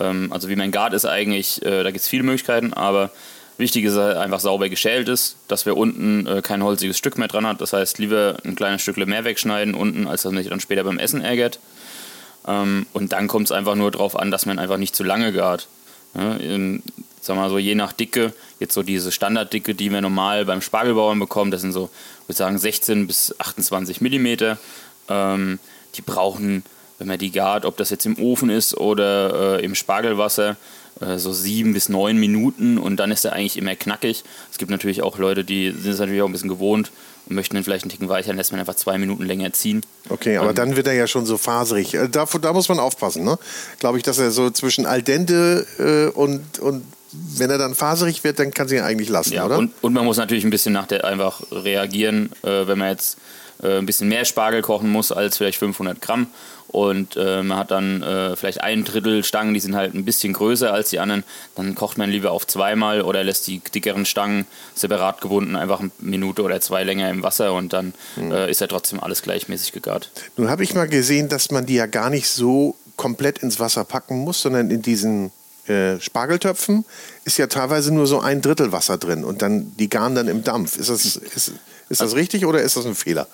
ähm, also wie man gart ist eigentlich, äh, da gibt es viele Möglichkeiten, aber wichtig ist halt einfach sauber geschält ist, dass wir unten äh, kein holziges Stück mehr dran hat. Das heißt, lieber ein kleines Stückle mehr wegschneiden unten, als dass man sich dann später beim Essen ärgert. Ähm, und dann kommt es einfach nur darauf an, dass man einfach nicht zu lange gart. Ja, ähm, sag mal so, je nach Dicke, jetzt so diese Standarddicke, die wir normal beim Spargelbauern bekommen, das sind so, würde sagen, 16 bis 28 Millimeter. Ähm, die brauchen, wenn man die gart, ob das jetzt im Ofen ist oder äh, im Spargelwasser, äh, so sieben bis neun Minuten und dann ist er eigentlich immer knackig. Es gibt natürlich auch Leute, die sind es natürlich auch ein bisschen gewohnt und möchten den vielleicht einen Ticken weicher, dann lässt man einfach zwei Minuten länger ziehen. Okay, aber Ähm, dann wird er ja schon so faserig. Äh, Da, da muss man aufpassen, ne? Glaube ich, dass er so zwischen al dente äh, und, und wenn er dann faserig wird, dann kann sie ihn eigentlich lassen, Ja, oder? und, und man muss natürlich ein bisschen nach der einfach reagieren, äh, wenn man jetzt äh, ein bisschen mehr Spargel kochen muss als vielleicht 500 Gramm. Und äh, man hat dann äh, vielleicht ein Drittel Stangen, die sind halt ein bisschen größer als die anderen. Dann kocht man lieber auf zweimal oder lässt die dickeren Stangen separat gebunden einfach eine Minute oder zwei länger im Wasser und dann Mhm. äh, ist ja trotzdem alles gleichmäßig gegart. Nun habe ich mal gesehen, dass man die ja gar nicht so komplett ins Wasser packen muss, sondern in diesen äh, Spargeltöpfen ist ja teilweise nur so ein Drittel Wasser drin und dann die garen dann im Dampf. Ist das, ist, ist das richtig oder ist das ein Fehler?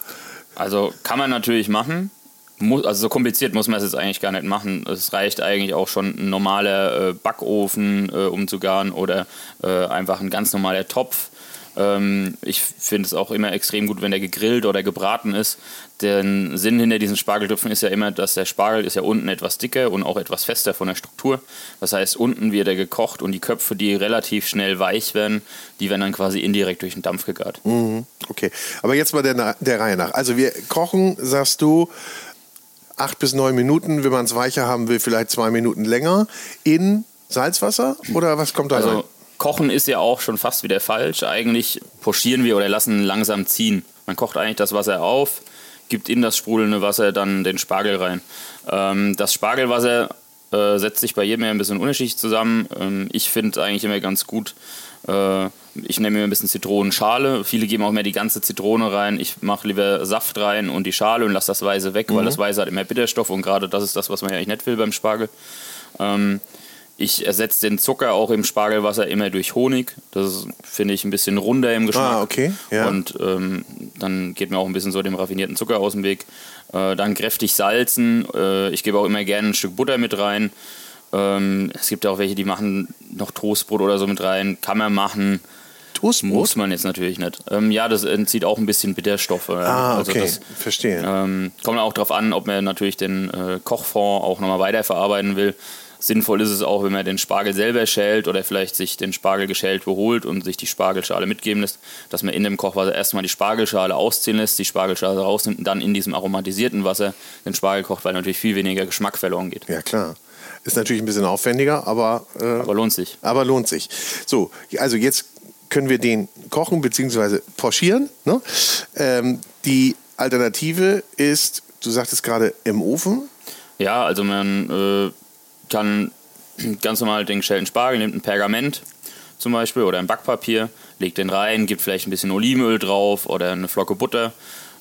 Also kann man natürlich machen. Also so kompliziert muss man es jetzt eigentlich gar nicht machen. Es reicht eigentlich auch schon ein normaler äh, Backofen, äh, um zu garen oder äh, einfach ein ganz normaler Topf. Ähm, ich finde es auch immer extrem gut, wenn der gegrillt oder gebraten ist. Der Sinn hinter diesen Spargeltöpfen ist ja immer, dass der Spargel ist ja unten etwas dicker und auch etwas fester von der Struktur. Das heißt, unten wird er gekocht und die Köpfe, die relativ schnell weich werden, die werden dann quasi indirekt durch den Dampf gegart. Mhm. Okay, aber jetzt mal der, der Reihe nach. Also wir kochen, sagst du, acht bis neun Minuten, wenn man es weicher haben will, vielleicht zwei Minuten länger, in Salzwasser oder was kommt da rein? Also kochen ist ja auch schon fast wieder falsch. Eigentlich pochieren wir oder lassen langsam ziehen. Man kocht eigentlich das Wasser auf, gibt in das sprudelnde Wasser dann den Spargel rein. Ähm, das Spargelwasser äh, setzt sich bei jedem ja ein bisschen unterschiedlich zusammen. Ähm, ich finde eigentlich immer ganz gut. Äh, ich nehme mir ein bisschen Zitronenschale. Viele geben auch mehr die ganze Zitrone rein. Ich mache lieber Saft rein und die Schale und lasse das Weiße weg, weil Mhm. das Weiße hat immer Bitterstoff und gerade das ist das, was man ja eigentlich nicht will beim Spargel. Ähm, ich ersetze den Zucker auch im Spargelwasser immer durch Honig. Das finde ich ein bisschen runder im Geschmack. Ah, okay. Ja. Und ähm, dann geht mir auch ein bisschen so dem raffinierten Zucker aus dem Weg. Äh, dann kräftig salzen. Äh, ich gebe auch immer gerne ein Stück Butter mit rein. Ähm, es gibt auch welche, die machen noch Toastbrot oder so mit rein. Kann man machen. Toastbrot? Muss man jetzt natürlich nicht. Ähm, ja, das entzieht auch ein bisschen Bitterstoffe. Ah, Also okay. das, Verstehe. ähm, kommt auch darauf an, ob man natürlich den äh, Kochfond auch nochmal weiterverarbeiten will. Sinnvoll ist es auch, wenn man den Spargel selber schält oder vielleicht sich den Spargel geschält beholt und sich die Spargelschale mitgeben lässt, dass man in dem Kochwasser erstmal die Spargelschale ausziehen lässt, die Spargelschale rausnimmt und dann in diesem aromatisierten Wasser den Spargel kocht, weil natürlich viel weniger Geschmack verloren geht. Ja, klar. Ist natürlich ein bisschen aufwendiger, aber. Äh, Aber lohnt sich. Aber lohnt sich. So, also jetzt können wir den kochen bzw. pochieren. Ne? Ähm, die Alternative ist, du sagtest gerade im Ofen. Ja, also man äh, kann ganz normal den geschälten Spargel, nimmt ein Pergament zum Beispiel oder ein Backpapier, legt den rein, gibt vielleicht ein bisschen Olivenöl drauf oder eine Flocke Butter,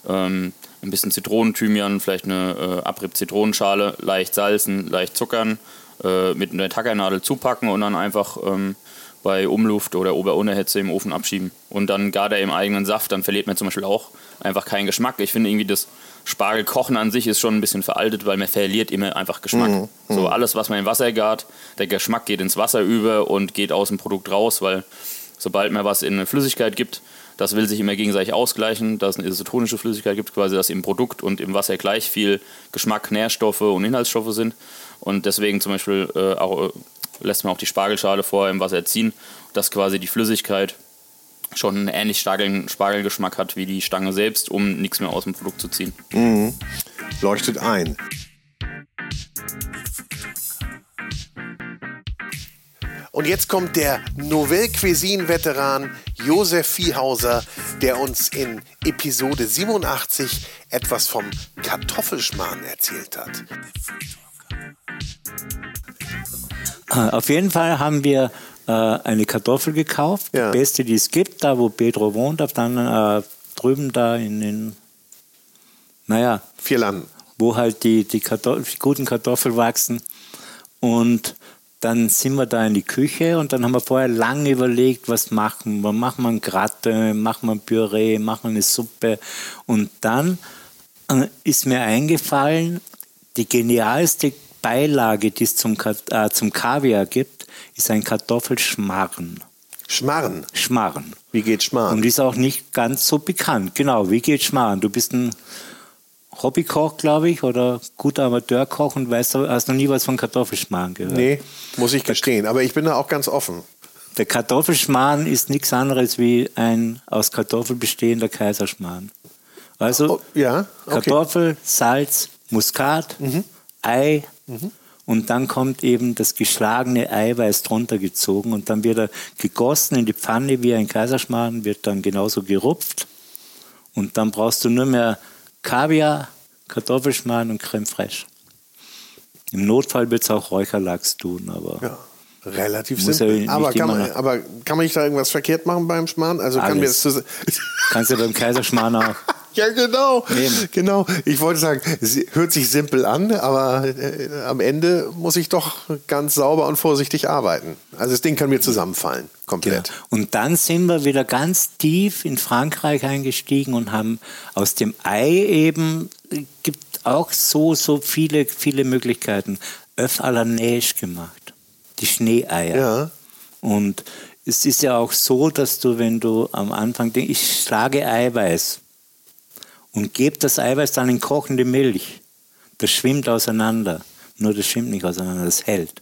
ähm, ein bisschen Zitronenthymian, vielleicht eine äh, Abrieb-Zitronenschale, leicht salzen, leicht zuckern, äh, mit einer Tackernadel zupacken und dann einfach ähm, bei Umluft oder Ober-Unterhitze im Ofen abschieben. Und dann gar der im eigenen Saft, dann verliert man zum Beispiel auch einfach keinen Geschmack. Ich finde irgendwie das Spargelkochen an sich ist schon ein bisschen veraltet, weil man verliert immer einfach Geschmack. Mhm, mhm. So alles, was man in Wasser gart, der Geschmack geht ins Wasser über und geht aus dem Produkt raus, weil sobald man was in eine Flüssigkeit gibt, das will sich immer gegenseitig ausgleichen, dass es eine isotonische Flüssigkeit gibt, quasi, dass im Produkt und im Wasser gleich viel Geschmack, Nährstoffe und Inhaltsstoffe sind. Und deswegen zum Beispiel äh, auch, äh, lässt man auch die Spargelschale vorher im Wasser ziehen, dass quasi die Flüssigkeit schon einen ähnlich starken Spargelgeschmack hat wie die Stange selbst, um nichts mehr aus dem Produkt zu ziehen. Mhm. Leuchtet ein. Und jetzt kommt der Nouvelle Cuisine-Veteran Josef Viehhauser, der uns in Episode 87 etwas vom Kartoffelschmarrn erzählt hat. Äh, Auf jeden Fall haben wir äh, eine Kartoffel gekauft, die beste, die es gibt, da wo Pedro wohnt, auf dann äh, drüben da in den, naja, vier Landen, wo halt die, die, Kartoffel, die guten Kartoffeln wachsen. Und dann sind wir da in die Küche und dann haben wir vorher lange überlegt, was machen wir. Machen wir ein Gratin, machen wir ein Püree, machen wir eine Suppe. Und dann äh, ist mir eingefallen, die genialste Beilage, die es zum, äh, zum Kaviar gibt, ist ein Kartoffelschmarrn. Schmarrn? Schmarrn. Wie geht Schmarrn? Und ist auch nicht ganz so bekannt. Genau, wie geht Schmarrn? Du bist ein Hobbykoch, glaube ich, oder guter Amateurkoch und weißt, hast noch nie was von Kartoffelschmarrn gehört. Nee, muss ich gestehen. Aber ich bin da auch ganz offen. Der Kartoffelschmarrn ist nichts anderes wie ein aus Kartoffel bestehender Kaiserschmarrn. Also ja, okay. Kartoffel, Salz, Muskat, Ei und dann kommt eben das geschlagene Eiweiß drunter gezogen und dann wird er gegossen in die Pfanne wie ein Kaiserschmarrn, wird dann genauso gerupft und dann brauchst du nur mehr Kaviar, Kartoffelschmarrn und Creme fraiche. Im Notfall wird es auch Räucherlachs tun, aber Ja. Relativ Muss ja simpel. nicht aber, kann man, aber kann man nicht da irgendwas verkehrt machen beim Schmarrn? Also kann mir das Alles. zu, kannst du beim Kaiserschmarrn auch. Ja, genau. Eben. Genau. Ich wollte sagen, es hört sich simpel an, aber äh, am Ende muss ich doch ganz sauber und vorsichtig arbeiten. Also das Ding kann mir zusammenfallen. Komplett. Und dann sind wir wieder ganz tief in Frankreich eingestiegen und haben aus dem Ei eben, äh, gibt auch so, so viele, viele Möglichkeiten, Œuf à la Neige gemacht. Die Schneeeier. Ja. Und es ist ja auch so, dass du, wenn du am Anfang denkst, ich schlage Eiweiß und gebe das Eiweiß dann in kochende Milch, das schwimmt auseinander. Nur das schwimmt nicht auseinander, das hält.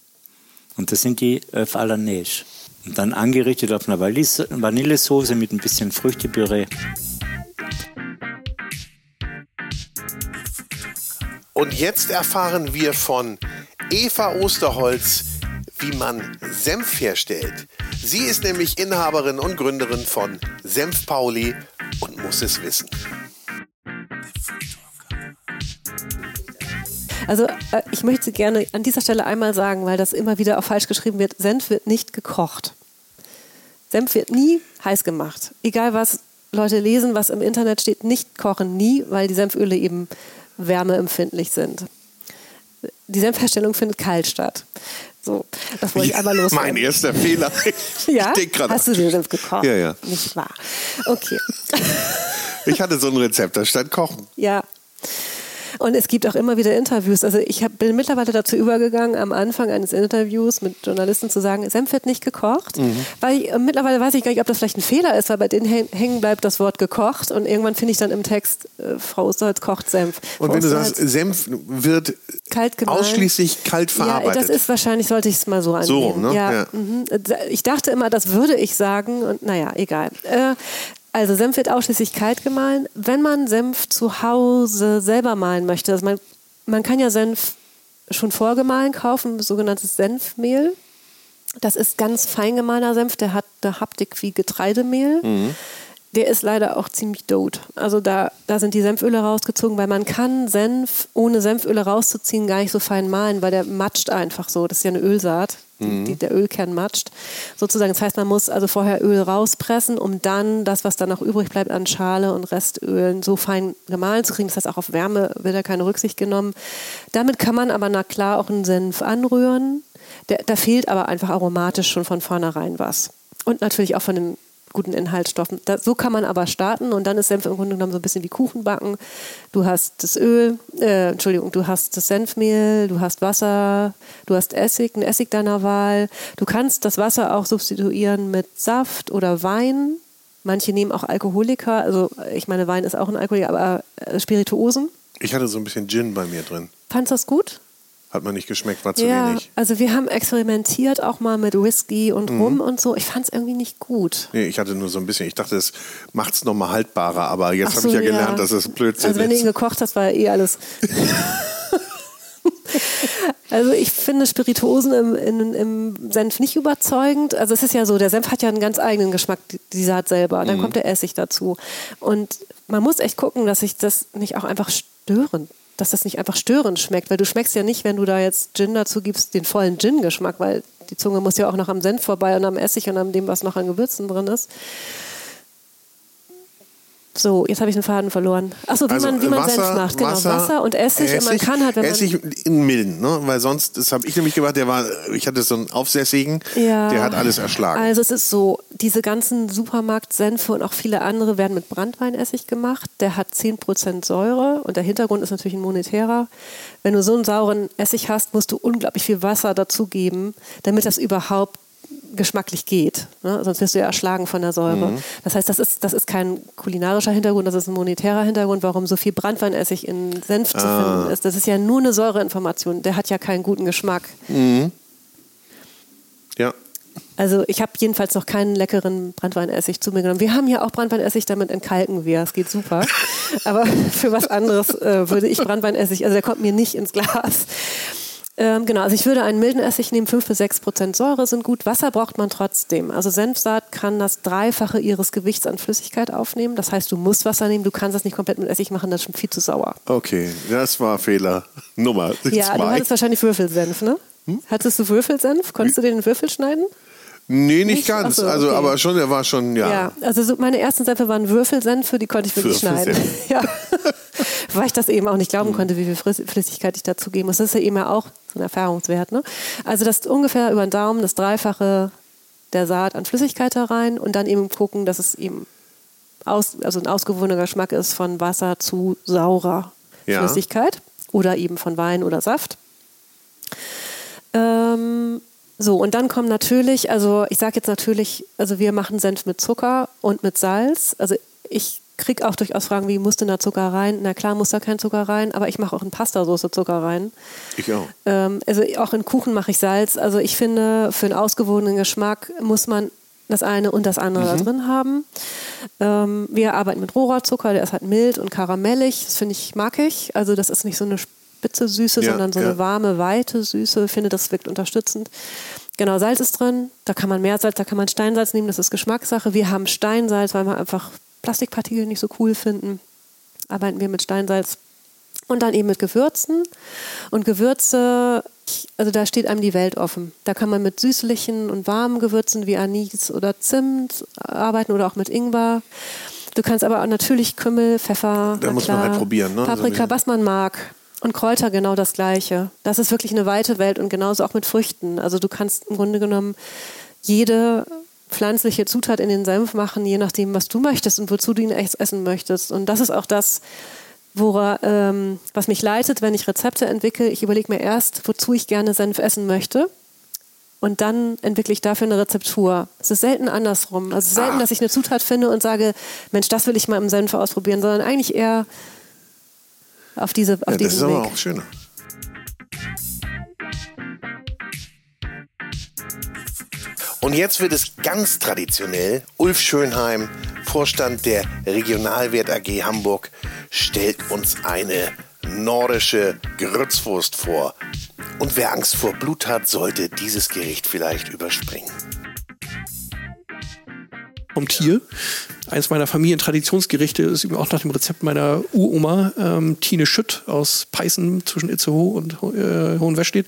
Und das sind die Œuf à la Neige. Und dann angerichtet auf einer Vanille- Vanillesoße mit ein bisschen Früchtepüree. Und jetzt erfahren wir von Eva Osterholz, wie man Senf herstellt. Sie ist nämlich Inhaberin und Gründerin von Senf Pauli und muss es wissen. Also äh, ich möchte gerne an dieser Stelle einmal sagen, weil das immer wieder auch falsch geschrieben wird, Senf wird nicht gekocht. Senf wird nie heiß gemacht. Egal was Leute lesen, was im Internet steht, nicht kochen, nie, weil die Senföle eben wärmeempfindlich sind. Die Senfherstellung findet kalt statt. So, das wollte ich einmal loswerden. Mein erster Fehler. Ja? Hast du den Senf gekocht? Ja, ja. Nicht wahr. Okay. Ich hatte so ein Rezept, da stand Kochen. Ja. Und es gibt auch immer wieder Interviews. Also ich hab, bin mittlerweile dazu übergegangen, am Anfang eines Interviews mit Journalisten zu sagen, Senf wird nicht gekocht. Mhm. Weil ich, äh, mittlerweile weiß ich gar nicht, ob das vielleicht ein Fehler ist, weil bei denen häng- hängen bleibt das Wort gekocht und irgendwann finde ich dann im Text, äh, Frau Osterholz kocht Senf. Und Frau wenn du Osterholz sagst, Senf wird kalt ausschließlich kalt Ja, verarbeitet. das ist wahrscheinlich, sollte ich es mal so So, annehmen. ne? Ja, Ja. mhm. Ich dachte immer, das würde ich sagen und naja, egal. Äh, also Senf wird ausschließlich kalt gemahlen. Wenn man Senf zu Hause selber mahlen möchte, also man, man kann ja Senf schon vorgemahlen kaufen, sogenanntes Senfmehl. Das ist ganz fein gemahlener Senf, der hat eine Haptik wie Getreidemehl. Der ist leider auch ziemlich dote. Also da, da sind die Senföle rausgezogen, weil man kann Senf, ohne Senföle rauszuziehen, gar nicht so fein mahlen, weil der matscht einfach so. Das ist ja eine Ölsaat, Mhm. die, der Ölkern matscht. Sozusagen, das heißt, man muss also vorher Öl rauspressen, um dann das, was dann noch übrig bleibt an Schale und Restölen, so fein gemahlen zu kriegen. Das heißt, auch auf Wärme wird da keine Rücksicht genommen. Damit kann man aber, na klar, auch einen Senf anrühren. Der, da fehlt aber einfach aromatisch schon von vornherein was. Und natürlich auch von den guten Inhaltsstoffen. Da, so kann man aber starten und dann ist Senf im Grunde genommen so ein bisschen wie Kuchen backen. Du hast das Öl, äh, Entschuldigung, du hast das Senfmehl, du hast Wasser, du hast Essig, einen Essig deiner Wahl. Du kannst das Wasser auch substituieren mit Saft oder Wein. Manche nehmen auch Alkoholiker, also ich meine, Wein ist auch ein Alkoholiker, aber äh, Spirituosen. Ich hatte so ein bisschen Gin bei mir drin. Fandst du das gut? Hat man nicht geschmeckt, war zu ja, wenig. also wir haben experimentiert auch mal mit Whisky und Mhm. Rum und so. Ich fand es irgendwie nicht gut. Nee, ich hatte nur so ein bisschen. Ich dachte, es macht es nochmal haltbarer, aber jetzt Ach habe so, ich ja ja. gelernt, dass es Blödsinn Also wenn du ihn ist. gekocht hast, war ja eh alles. also ich finde Spirituosen im, in, im Senf nicht überzeugend. Also es ist ja so, der Senf hat ja einen ganz eigenen Geschmack, die- die Saat selber. Dann Mhm. kommt der Essig dazu. Und man muss echt gucken, dass sich das nicht auch einfach störend dass das nicht einfach störend schmeckt, weil du schmeckst ja nicht, wenn du da jetzt Gin dazu gibst, den vollen Gin-Geschmack, weil die Zunge muss ja auch noch am Senf vorbei und am Essig und an dem, was noch an Gewürzen drin ist. So, jetzt habe ich den Faden verloren. Achso, wie Also, man, wie man Wasser, Senf macht. Genau, Wasser, Wasser, und Essig. Und man kann halt, wenn Essig in milden, ne? weil sonst, das habe ich nämlich gemacht, der war, ich hatte so einen aufsässigen, Ja. der hat alles erschlagen. Also es ist so, diese ganzen Supermarkt-Senfe und auch viele andere werden mit Brandweinessig gemacht. Der hat 10% Säure und der Hintergrund ist natürlich ein monetärer. Wenn du so einen sauren Essig hast, musst du unglaublich viel Wasser dazugeben, damit das überhaupt geschmacklich geht. Ne? Sonst wirst du ja erschlagen von der Säure. Mhm. Das heißt, das ist, das ist kein kulinarischer Hintergrund, das ist ein monetärer Hintergrund, warum so viel Brandweinessig in Senf zu Ah. finden ist. Das ist ja nur eine Säureinformation. Der hat ja keinen guten Geschmack. Mhm. Ja. Also ich habe jedenfalls noch keinen leckeren Brandweinessig zu mir genommen. Wir haben hier auch Brandweinessig, damit entkalken wir. Es geht super. Aber für was anderes äh, würde ich Brandweinessig, also der kommt mir nicht ins Glas. Ähm, genau, also ich würde einen milden Essig nehmen, 5 bis 6 Prozent Säure sind gut. Wasser braucht man trotzdem. Also Senfsaat kann das Dreifache ihres Gewichts an Flüssigkeit aufnehmen. Das heißt, du musst Wasser nehmen, du kannst das nicht komplett mit Essig machen, das ist schon viel zu sauer. Okay, das war Fehler Nummer Ja, du zwei. hattest wahrscheinlich Würfelsenf, ne? Hattest du Würfelsenf? Konntest du den in Würfel schneiden? Nee, nicht, Nicht? ganz. So, Also, okay. aber schon, der war schon, ja. Ja, also so meine ersten Senfe waren Würfelsenfe, die konnte ich wirklich schneiden. Ja. Weil ich das eben auch nicht glauben Mhm. konnte, wie viel Flüssigkeit ich dazu geben muss. Das ist ja eben auch so ein Erfahrungswert. Ne? Also das ungefähr über den Daumen das Dreifache der Saat an Flüssigkeit da rein und dann eben gucken, dass es eben aus, also ein ausgewogener Geschmack ist von Wasser zu saurer Ja. Flüssigkeit oder eben von Wein oder Saft. Ähm, so, und dann kommen natürlich, also ich sage jetzt natürlich, also wir machen Senf mit Zucker und mit Salz. Also ich kriege auch durchaus Fragen, wie muss denn da Zucker rein? Na klar muss da kein Zucker rein, aber ich mache auch in Pastasoße Zucker rein. Ich auch. Ähm, also auch in Kuchen mache ich Salz. Also ich finde, für einen ausgewogenen Geschmack muss man das eine und das andere da Mhm. drin haben. Ähm, wir arbeiten mit Rohrzucker, der ist halt mild und karamellig. Das finde ich, mag ich. Also das ist nicht so eine spitze Süße, Ja, sondern so ja. eine warme, weite Süße. Ich finde, das wirkt unterstützend. Genau, Salz ist drin. Da kann man Meersalz, da kann man Steinsalz nehmen. Das ist Geschmackssache. Wir haben Steinsalz, weil wir einfach Plastikpartikel nicht so cool finden. Arbeiten wir mit Steinsalz. Und dann eben mit Gewürzen. Und Gewürze, also da steht einem die Welt offen. Da kann man mit süßlichen und warmen Gewürzen wie Anis oder Zimt arbeiten oder auch mit Ingwer. Du kannst aber auch natürlich Kümmel, Pfeffer, Da muss man klar, halt probieren, ne? Also Paprika, was man mag. Und Kräuter genau das Gleiche. Das ist wirklich eine weite Welt und genauso auch mit Früchten. Also du kannst im Grunde genommen jede pflanzliche Zutat in den Senf machen, je nachdem, was du möchtest und wozu du ihn echt essen möchtest. Und das ist auch das, wora, ähm, was mich leitet, wenn ich Rezepte entwickle. Ich überlege mir erst, wozu ich gerne Senf essen möchte. Und dann entwickle ich dafür eine Rezeptur. Es ist selten andersrum. Also es ist selten, Ah. dass ich eine Zutat finde und sage, Mensch, das will ich mal im Senf ausprobieren, sondern eigentlich eher auf, diese, auf Ja, das ist diesen aber Weg. auch schöner. Und jetzt wird es ganz traditionell. Ulf Schönheim, Vorstand der Regionalwert AG Hamburg, stellt uns eine nordische Grützwurst vor. Und wer Angst vor Blut hat, sollte dieses Gericht vielleicht überspringen. vom Tier. Eins meiner Familientraditionsgerichte ist eben auch nach dem Rezept meiner Uroma, ähm, Tine Schütt aus Peißen zwischen Itzehoe und äh, Hohenwestedt,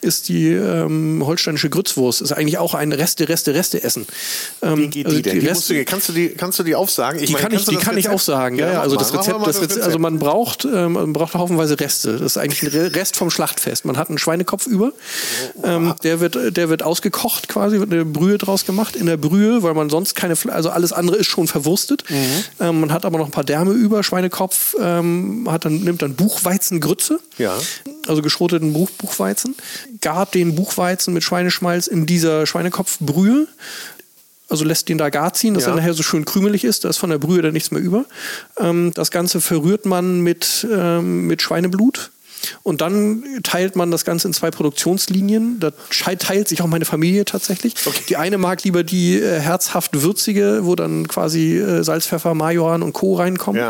ist die ähm, holsteinische Grützwurst. Ist eigentlich auch ein Reste, Reste, Reste essen. Ähm, Wie geht die denn? Die du, kannst, du die, kannst du die aufsagen? die kann ich, die kann ich Rezept- auch sagen. Ja, ja, also das Rezept, das Rezept, also man braucht, ähm, man braucht haufenweise Reste. Das ist eigentlich ein Re- Rest vom Schlachtfest. Man hat einen Schweinekopf über, ähm, der wird, der wird ausgekocht quasi, wird eine Brühe draus gemacht. In der Brühe, weil man sonst keine, also alles andere ist schon verwurstet. Ähm, man hat aber noch ein paar Därme über, Schweinekopf, ähm, hat dann, nimmt dann Buchweizengrütze. Ja. Also geschroteten Buch, Buchweizen. Gart den Buchweizen mit Schweineschmalz in dieser Schweinekopfbrühe. Also lässt den da gar ziehen, dass Ja. er nachher so schön krümelig ist. Da ist von der Brühe dann nichts mehr über. Ähm, das Ganze verrührt man mit, ähm, mit Schweineblut. Und dann teilt man das Ganze in zwei Produktionslinien. Da teilt sich auch meine Familie tatsächlich. Die eine mag lieber die äh, herzhaft würzige, wo dann quasi äh, Salz, Pfeffer, Majoran und Co. reinkommen.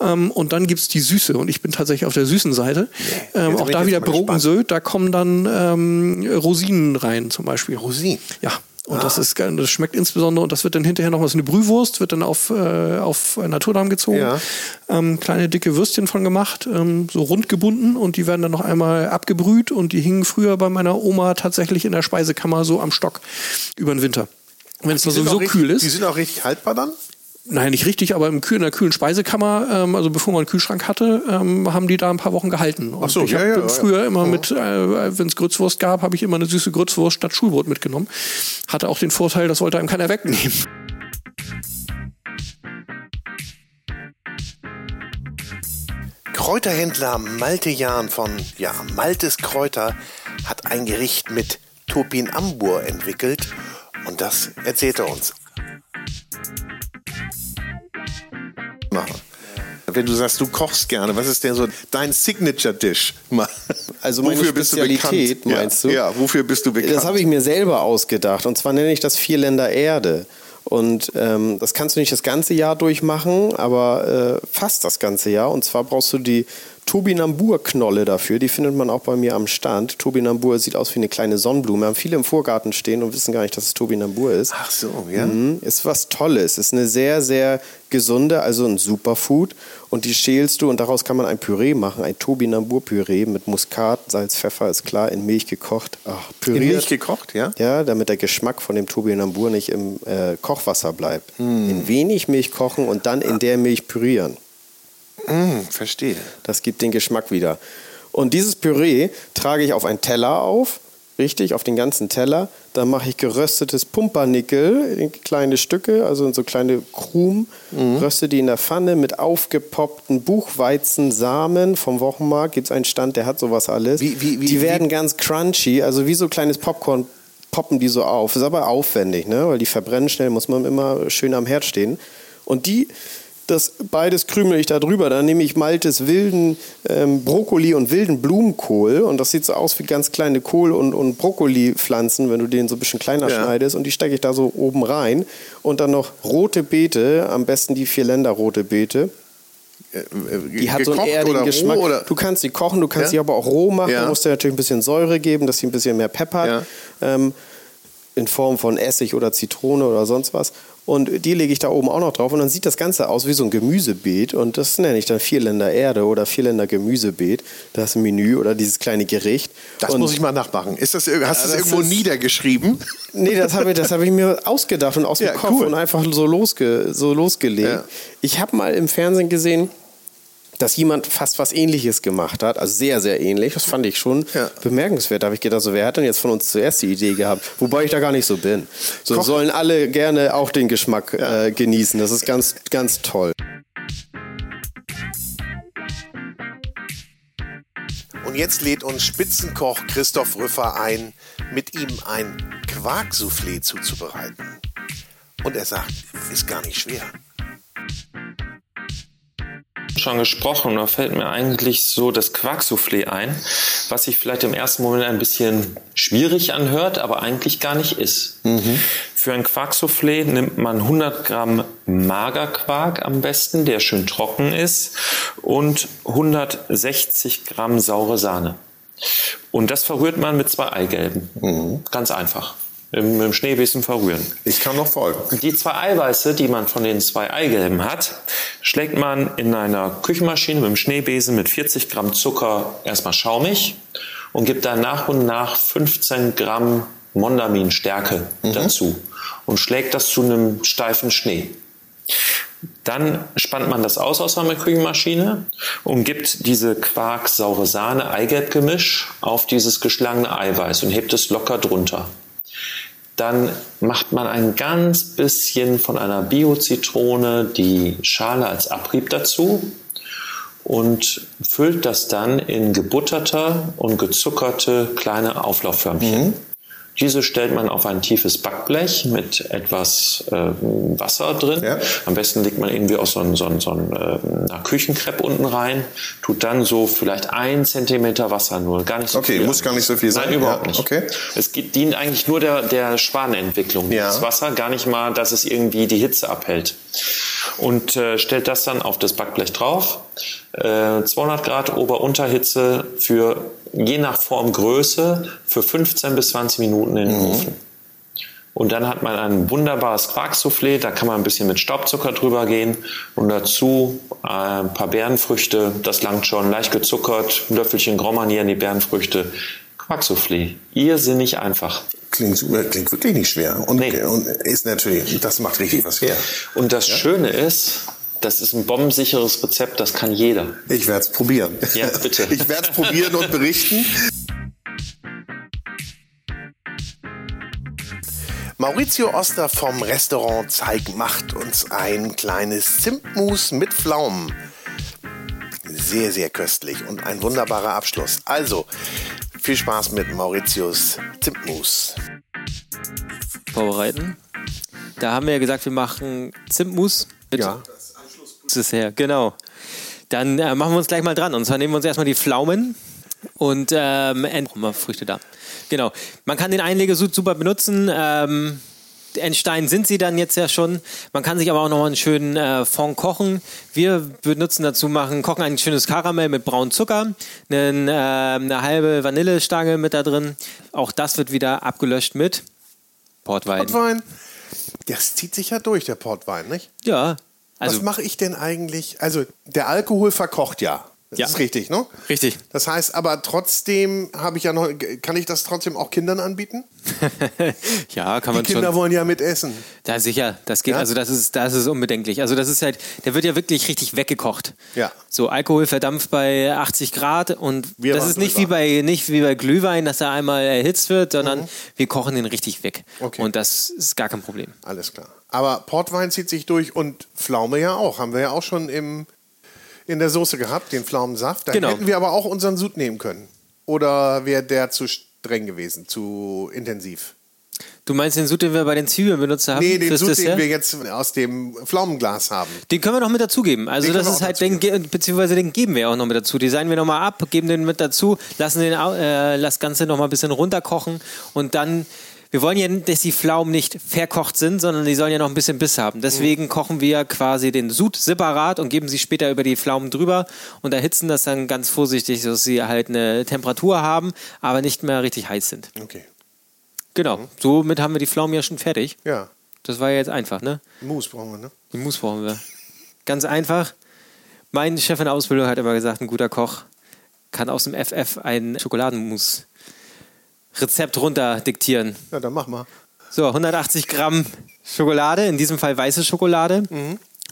Ähm, und dann gibt es die Süße. Und ich bin tatsächlich auf der süßen Seite. Ähm, auch da wieder. Brokkensöd, da kommen dann ähm, Rosinen rein zum Beispiel. Rosinen? Ja. Und Ah. das ist geil. Das schmeckt insbesondere, und das wird dann hinterher noch was eine Brühwurst, wird dann auf, äh, auf Naturdarm gezogen. Ja. Ähm, kleine dicke Würstchen von gemacht, ähm, so rund gebunden und die werden dann noch einmal abgebrüht und die hingen früher bei meiner Oma tatsächlich in der Speisekammer so am Stock über den Winter. Wenn es da sowieso richtig- kühl ist. Die sind auch richtig haltbar dann? Nein, nicht richtig, aber im Kühl, in der kühlen Speisekammer, ähm, also bevor man einen Kühlschrank hatte, ähm, haben die da ein paar Wochen gehalten. Und Ach so, ich ja, habe ja, ja. früher immer mit, äh, wenn es Grützwurst gab, habe ich immer eine süße Grützwurst statt Schulbrot mitgenommen. Hatte auch den Vorteil, das wollte einem keiner wegnehmen. Kräuterhändler Malte Jahn von ja, Maltes Kräuter hat ein Gericht mit Topinambur entwickelt und das erzählt er uns. Wenn du sagst, du kochst gerne, was ist denn so dein Signature-Dish? Also meine Spezialität, meinst du? Ja, wofür bist du bekannt? Das habe ich mir selber ausgedacht. Und zwar nenne ich das Vierländer Erde. Und ähm, das kannst du nicht das ganze Jahr durchmachen, aber äh, fast das ganze Jahr. Und zwar brauchst du die Tobinambur-Knolle dafür. Die findet man auch bei mir am Stand. Tobinambur sieht aus wie eine kleine Sonnenblume. Haben viele im Vorgarten stehen und wissen gar nicht, dass es Tobinambur ist. Ach so, ja. Mhm. Ist was Tolles. Ist eine sehr, sehr gesunde, also ein Superfood. Und die schälst du und daraus kann man ein Püree machen. Ein Tobinambur-Püree mit Muskat, Salz, Pfeffer, ist klar, in Milch gekocht. Ach, püriert. In Milch gekocht, ja? Ja, damit der Geschmack von dem Tobinambur nicht im äh, Kochwasser bleibt. In wenig Milch kochen und dann in der Milch pürieren. Mm, verstehe. Das gibt den Geschmack wieder. Und dieses Püree trage ich auf einen Teller auf, richtig, auf den ganzen Teller. Dann mache ich geröstetes Pumpernickel in kleine Stücke, also in so kleine Krumen. Röste die in der Pfanne mit aufgepoppten Buchweizensamen vom Wochenmarkt. Gibt es einen Stand, der hat sowas alles. die werden ganz crunchy, also wie so kleines Popcorn poppen die so auf. Ist aber aufwendig, ne? weil die verbrennen schnell, muss man immer schön am Herd stehen. Und die das beides krümel ich da drüber. Dann nehme ich Maltes wilden ähm, Brokkoli und wilden Blumenkohl. Und das sieht so aus wie ganz kleine Kohl- und, und Brokkoli-Pflanzen, wenn du den so ein bisschen kleiner Ja. schneidest. Und die stecke ich da so oben rein. Und dann noch rote Beete, am besten die Vierländer rote Beete. Die hat so einen Äh, erdigen roh Geschmack. oder- Du kannst sie kochen, du kannst Ja? sie aber auch roh machen. Ja. Du musst dir natürlich ein bisschen Säure geben, dass sie ein bisschen mehr Pep hat. Ähm, in Form von Essig oder Zitrone oder sonst was. Und die lege ich da oben auch noch drauf. Und dann sieht das Ganze aus wie so ein Gemüsebeet. Und das nenne ich dann Vierländer Erde oder Vierländer Gemüsebeet. Das Menü oder dieses kleine Gericht. Das und muss ich mal nachmachen. Ist das, hast du Ja, das irgendwo ist- niedergeschrieben? Nee, das habe ich, das hab ich mir ausgedacht und aus dem Ja, Kopf cool. und einfach so, losge, so losgelegt. Ja. Ich habe mal im Fernsehen gesehen, dass jemand fast was ähnliches gemacht hat, also sehr, sehr ähnlich. Das fand ich schon bemerkenswert. Da habe ich gedacht, so, wer hat denn jetzt von uns zuerst die Idee gehabt? Wobei ich da gar nicht so bin. So Koch- sollen alle gerne auch den Geschmack äh, genießen. Das ist ganz, ganz toll. Und jetzt lädt uns Spitzenkoch Christoph Rüffer ein, mit ihm ein Quarksoufflé zuzubereiten. Und er sagt, ist gar nicht schwer. Schon gesprochen, da fällt mir eigentlich so das Quarksoufflé ein, was sich vielleicht im ersten Moment ein bisschen schwierig anhört, aber eigentlich gar nicht ist. Für ein Quarksoufflé nimmt man 100 Gramm Magerquark am besten, der schön trocken ist, und 160 Gramm saure Sahne. Und das verrührt man mit zwei Eigelben. Ganz einfach. Im, Im Schneebesen verrühren. Ich kann noch folgen. Die zwei Eiweiße, die man von den zwei Eigelben hat, schlägt man in einer Küchenmaschine mit dem Schneebesen mit 40 Gramm Zucker erstmal schaumig und gibt dann nach und nach 15 Gramm Mondaminstärke dazu und schlägt das zu einem steifen Schnee. Dann spannt man das aus aus einer Küchenmaschine und gibt diese Quark, saure Sahne, Eigelb-Gemisch auf dieses geschlagene Eiweiß und hebt es locker drunter. Dann macht man ein ganz bisschen von einer Bio-Zitrone die Schale als Abrieb dazu und füllt das dann in gebutterte und gezuckerte kleine Auflaufförmchen. Diese stellt man auf ein tiefes Backblech mit etwas äh, Wasser drin. Am besten legt man irgendwie auch so, ein, so, ein, so ein, äh, Küchenkrepp unten rein, tut dann so vielleicht ein Zentimeter Wasser nur, gar nicht so Okay, viel. muss gar nicht so viel sein. Nein, überhaupt Ja, nicht. okay. Es geht, dient eigentlich nur der, der Schwanentwicklung dieses Wasser, gar nicht mal, dass es irgendwie die Hitze abhält. Und äh, stellt das dann auf das Backblech drauf. Äh, 200 Grad Ober-Unterhitze für je nach Formgröße für 15 bis 20 Minuten in den Ofen. Und dann hat man ein wunderbares Quarksoufflé, da kann man ein bisschen mit Staubzucker drüber gehen und dazu äh, ein paar Beerenfrüchte, das langt schon, leicht gezuckert, ein Löffelchen Grand Marnier in die Beerenfrüchte. Quarksoufflé, irrsinnig einfach. Klingt, klingt wirklich nicht schwer. Und, und ist natürlich, das macht richtig was her. Und das Schöne ist, das ist ein bombensicheres Rezept, das kann jeder. Ich werde es probieren. Ja, bitte. Ich werde es probieren und berichten. Maurizio Oster vom Restaurant Zeig macht uns ein kleines Zimtmus mit Pflaumen. Sehr, sehr köstlich und ein wunderbarer Abschluss. Also, viel Spaß mit Mauritius Zimtmus. vorbereiten. Da haben wir ja gesagt, wir machen Zimtmus. Mit ja. Das ist her, genau. Dann äh, machen wir uns gleich mal dran. Und zwar nehmen wir uns erstmal die Pflaumen und ähm, Früchte da. Genau. Man kann den Einlegesud super benutzen. Ähm, in Stein sind sie dann jetzt ja schon. Man kann sich aber auch noch mal einen schönen äh, Fond kochen. Wir benutzen dazu machen, kochen ein schönes Karamell mit braunem Zucker, einen, äh, eine halbe Vanillestange mit da drin. Auch das wird wieder abgelöscht mit Portwein. Portwein. Das zieht sich ja durch, der Portwein, nicht? Ja. Also, Was mache ich denn eigentlich? Also, der Alkohol verkocht ja. Das Ja. ist richtig, ne? Richtig. Das heißt, aber trotzdem habe ich ja noch, kann ich das trotzdem auch Kindern anbieten? ja, kann Die man Kinder schon. wollen ja mit essen. Da sicher, das geht, Ja? also das ist, das ist unbedenklich. Also das ist halt, der wird ja wirklich richtig weggekocht. Ja. So Alkohol verdampft bei 80 Grad und Wir das ist nicht wie bei nicht wie bei Glühwein, dass er einmal erhitzt wird, sondern wir kochen den richtig weg. Mhm. Okay. Und das ist gar kein Problem. Alles klar. Aber Portwein zieht sich durch und Pflaume ja auch. Haben wir ja auch schon im, in der Soße gehabt, den Pflaumensaft. Da Genau. hätten wir aber auch unseren Sud nehmen können. Oder wäre der zu streng gewesen, zu intensiv? Du meinst den Sud, den wir bei den Zwiebeln benutzt haben? nee, den Sud, den wir jetzt aus dem Pflaumenglas haben. Den können wir noch mit dazugeben. Also Den das ist halt, den, beziehungsweise den geben wir auch noch mit dazu. Designen wir nochmal ab, geben den mit dazu, lassen den, äh, das Ganze nochmal ein bisschen runterkochen und dann, wir wollen ja, dass die Pflaumen nicht verkocht sind, sondern die sollen ja noch ein bisschen Biss haben. Deswegen kochen wir quasi den Sud separat und geben sie später über die Pflaumen drüber und erhitzen das dann ganz vorsichtig, dass sie halt eine Temperatur haben, aber nicht mehr richtig heiß sind. Okay. Genau, somit haben wir die Pflaumen ja schon fertig. Ja. Das war ja jetzt einfach, ne? Mousse brauchen wir, ne? Die Mousse brauchen wir. Ganz einfach. Mein Chef in der Ausbildung hat immer gesagt, ein guter Koch kann aus dem FF ein Schokoladenmousse-Rezept runter diktieren. Ja, dann mach mal. So, 180 Gramm Schokolade, in diesem Fall weiße Schokolade.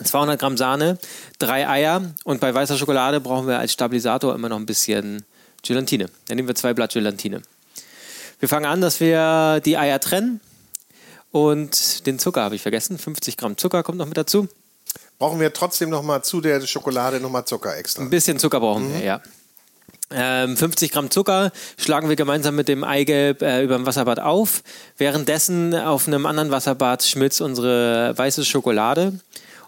200 Gramm Sahne, drei Eier und bei weißer Schokolade brauchen wir als Stabilisator immer noch ein bisschen Gelatine. Dann nehmen wir zwei Blatt Gelatine. Wir fangen an, dass wir die Eier trennen und den Zucker habe ich vergessen. 50 Gramm Zucker kommt noch mit dazu. Brauchen wir trotzdem noch mal zu der Schokolade noch mal Zucker extra? Ein bisschen Zucker brauchen wir, ja. Ähm, 50 Gramm Zucker schlagen wir gemeinsam mit dem Eigelb äh, über dem Wasserbad auf. Währenddessen auf einem anderen Wasserbad schmilzt unsere weiße Schokolade.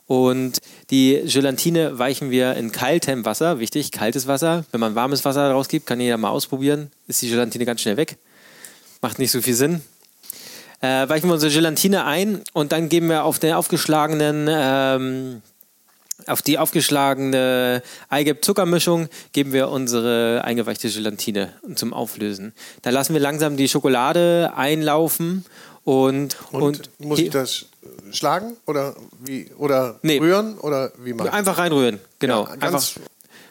Und die Gelatine weichen wir in kaltem Wasser. Wichtig, kaltes Wasser. Wenn man warmes Wasser rausgibt, kann jeder mal ausprobieren. Ist die Gelatine ganz schnell weg. Macht nicht so viel Sinn. Äh, weichen wir unsere Gelatine ein und dann geben wir auf den aufgeschlagenen ähm, auf die aufgeschlagene Eigelb-Zuckermischung geben wir unsere eingeweichte Gelatine zum Auflösen. Da lassen wir langsam die Schokolade einlaufen und, Und, und, muss ich das schlagen oder wie oder Nee. rühren oder wie machen? einfach reinrühren. Genau. Ja, einfach,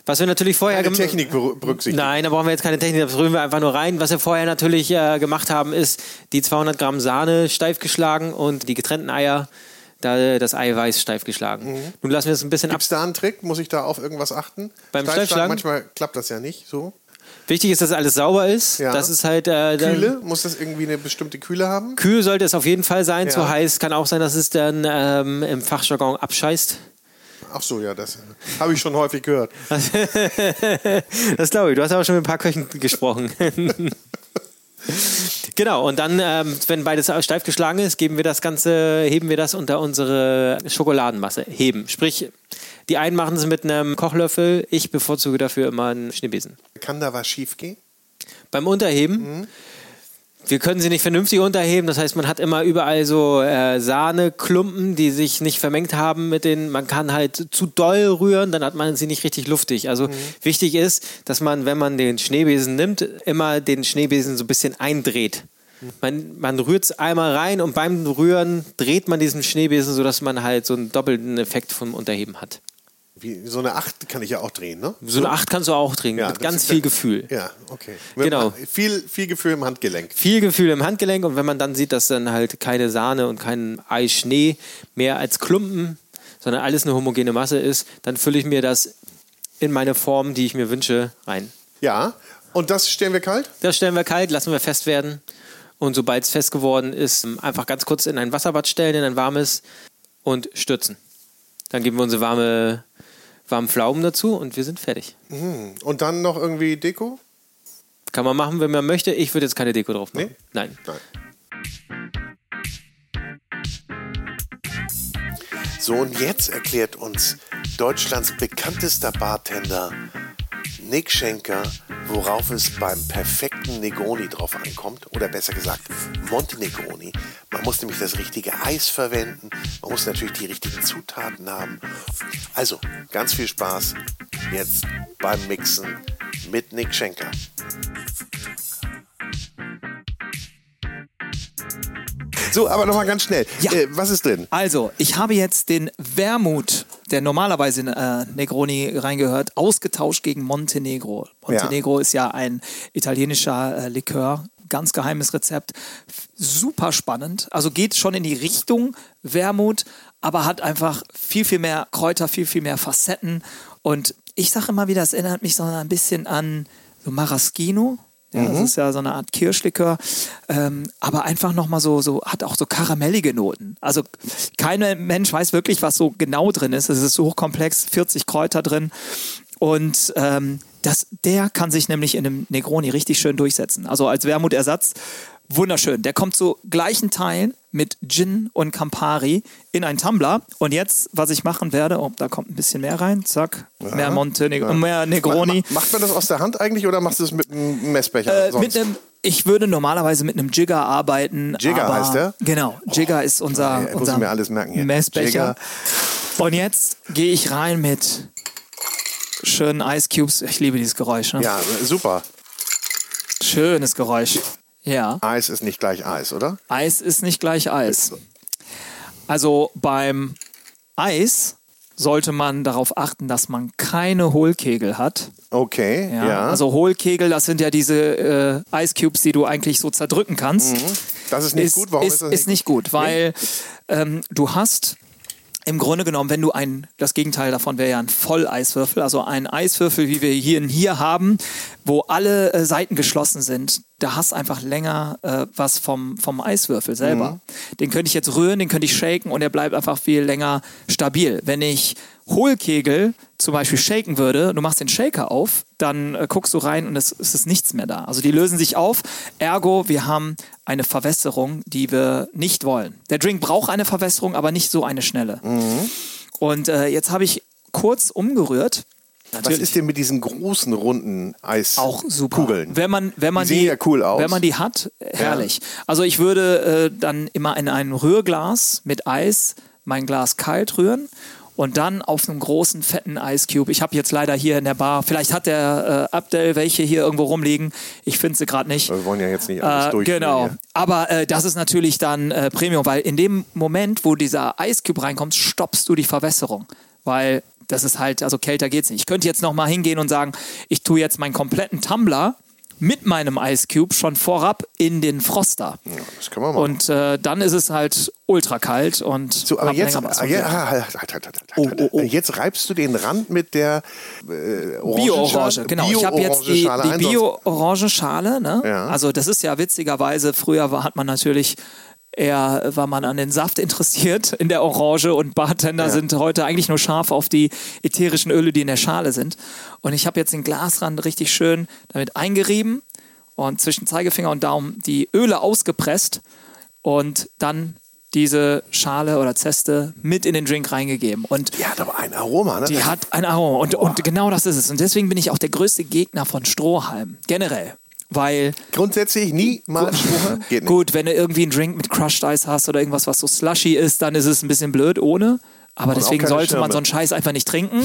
was wir natürlich vorher keine Technik ber- berücksichtigen. Nein, da brauchen wir jetzt keine Technik, das rühren wir einfach nur rein. Was wir vorher natürlich äh, gemacht haben, ist die 200 Gramm Sahne steif geschlagen und die getrennten Eier, da das Eiweiß steif geschlagen. Nun lassen wir es ein bisschen ab. Gibt es da einen Trick? Muss ich da auf irgendwas achten? Beim Steifschlagen? Manchmal klappt das ja nicht so. Wichtig ist, dass alles sauber ist. Ja. Das ist halt äh, Kühle? Muss das irgendwie eine bestimmte Kühle haben? Kühl sollte es auf jeden Fall sein. Ja. Zu heiß kann auch sein, dass es dann ähm, im Fachjargon abscheißt. Ach so, ja, das habe ich schon häufig gehört. das glaube ich. Du hast aber schon mit ein paar Köchen gesprochen. genau, und dann, ähm, wenn beides steif geschlagen ist, geben wir das Ganze, heben wir das unter unsere Schokoladenmasse. Heben. Sprich, die einen machen es mit einem Kochlöffel, ich bevorzuge dafür immer einen Schneebesen. Kann da was schief gehen? Beim Unterheben, wir können sie nicht vernünftig unterheben, das heißt, man hat immer überall so äh, Sahneklumpen, die sich nicht vermengt haben mit den, man kann halt zu doll rühren, dann hat man sie nicht richtig luftig. Also wichtig ist, dass man, wenn man den Schneebesen nimmt, immer den Schneebesen so ein bisschen eindreht. Man, man rührt es einmal rein und beim Rühren dreht man diesen Schneebesen, sodass man halt so einen doppelten Effekt vom Unterheben hat. Wie, so eine Acht kann ich ja auch drehen, ne? So eine Acht kannst du auch drehen, Ja, mit ganz viel Gefühl. Ja, okay. Genau. Viel, viel Gefühl im Handgelenk. Viel Gefühl im Handgelenk und wenn man dann sieht, dass dann halt keine Sahne und kein Eischnee mehr als Klumpen, sondern alles eine homogene Masse ist, dann fülle ich mir das in meine Form, die ich mir wünsche, rein. Ja, und das stellen wir kalt? Das stellen wir kalt, lassen wir fest werden und sobald es fest geworden ist, einfach ganz kurz in ein Wasserbad stellen, in ein warmes und stürzen. Dann geben wir unsere warme, warmen Pflaumen dazu und wir sind fertig. Mhm. Und dann noch irgendwie Deko? Kann man machen, wenn man möchte. Ich würde jetzt keine Deko drauf machen. Nein. So, und jetzt erklärt uns Deutschlands bekanntester Bartender Nick Schenker, worauf es beim perfekten Negroni drauf ankommt. Oder besser gesagt, Montenegroni. Man muss nämlich das richtige Eis verwenden. Man muss natürlich die richtigen Zutaten haben. Also, ganz viel Spaß jetzt beim Mixen mit Nick Schenker. So, aber nochmal ganz schnell. Äh, was ist drin? Also, ich habe jetzt den Wermut, der normalerweise in äh, Negroni reingehört, ausgetauscht gegen Montenegro. Montenegro ist ja ein italienischer äh, Likör, ganz geheimes Rezept. Super spannend. Also geht schon in die Richtung Wermut, aber hat einfach viel, viel mehr Kräuter, viel, viel mehr Facetten. Und ich sage immer wieder, es erinnert mich so ein bisschen an so Maraschino. Ja, Das Mhm. ist ja so eine Art Kirschlikör, ähm, aber einfach nochmal so, so, hat auch so karamellige Noten. Also kein Mensch weiß wirklich, was so genau drin ist. Es ist so hochkomplex, 40 Kräuter drin. Und ähm, das, der kann sich nämlich in einem Negroni richtig schön durchsetzen. Also als Wermutersatz wunderschön. Der kommt zu gleichen Teilen mit Gin und Campari in einen Tumbler. Und jetzt, was ich machen werde, oh, da kommt ein bisschen mehr rein, zack, mehr Ja. Montenegro, Ja. mehr Negroni. Ma- Macht man das aus der Hand eigentlich oder machst du es mit einem Messbecher? Äh, mit einem, ich würde normalerweise mit einem Jigger arbeiten. Jigger heißt der? Genau, Jigger ist unser, Ja, unser mir alles merken hier. Messbecher. Jigger. Und jetzt gehe ich rein mit schönen Ice Cubes. Ich liebe dieses Geräusch. Ne? Ja, super. Schönes Geräusch. Ja. Eis ist nicht gleich Eis, oder? Eis ist nicht gleich Eis. Also beim Eis sollte man darauf achten, dass man keine Hohlkegel hat. Okay, Ja, ja. Also Hohlkegel, das sind ja diese äh, Ice Cubes, die du eigentlich so zerdrücken kannst. Mhm. Das ist nicht gut. Warum ist, ist das ist nicht gut? Weil ähm, du hast im Grunde genommen, wenn du ein, das Gegenteil davon wäre ja ein Volleiswürfel, also ein Eiswürfel, wie wir hier, hier haben, wo alle äh, Seiten geschlossen sind, da hast einfach länger äh, was vom, vom Eiswürfel selber. Mhm. Den könnte ich jetzt rühren, den könnte ich shaken und er bleibt einfach viel länger stabil. Wenn ich Hohlkegel zum Beispiel shaken würde, du machst den Shaker auf, dann äh, guckst du rein und es, es ist nichts mehr da. Also die lösen sich auf. Ergo, wir haben eine Verwässerung, die wir nicht wollen. Der Drink braucht eine Verwässerung, aber nicht so eine schnelle. Mhm. Und äh, jetzt habe ich kurz umgerührt. Was ist denn mit diesen großen runden Eis Auch super. Kugeln? Wenn man, wenn man die die, ja cool aus. Wenn man die hat, herrlich. Also ich würde äh, dann immer in ein Rührglas mit Eis mein Glas kalt rühren und dann auf einem großen, fetten Ice Cube. Ich habe jetzt leider hier in der Bar, vielleicht hat der äh, Abdel welche hier irgendwo rumliegen. Ich finde sie gerade nicht. Wir wollen ja jetzt nicht alles Äh, durchführen genau. hier. Aber äh, das ist natürlich dann äh, Premium, weil in dem Moment, wo dieser Ice Cube reinkommt, stoppst du die Verwässerung. Weil das ist halt, also kälter geht's nicht. Ich könnte jetzt nochmal hingehen und sagen, ich tue jetzt meinen kompletten Tumbler mit meinem Ice Cube schon vorab in den Froster. das können wir machen. Und äh, dann ist es halt ultra kalt und So, aber jetzt, ah, ja, halt, halt, halt, jetzt reibst du den Rand mit der äh, Bio-Orange, genau. Ich habe jetzt die, die Bio-Orangenschale. Ne? Ja. Also das ist ja witzigerweise, früher war, hat man natürlich eher, war man an den Saft interessiert in der Orange und Bartender Ja. sind heute eigentlich nur scharf auf die ätherischen Öle, die in der Schale sind. Und ich habe jetzt den Glasrand richtig schön damit eingerieben und zwischen Zeigefinger und Daumen die Öle ausgepresst und dann diese Schale oder Zeste mit in den Drink reingegeben. Und die hat aber ein Aroma, ne? Die hat ein Aroma. Und, und genau das ist es. Und deswegen bin ich auch der größte Gegner von Strohhalm. Generell. Weil. Grundsätzlich nie mal? Geht nicht. Gut, wenn du irgendwie einen Drink mit Crushed Ice hast oder irgendwas, was so slushy ist, dann ist es ein bisschen blöd ohne. Aber Und deswegen sollte man Schirme. so einen Scheiß einfach nicht trinken.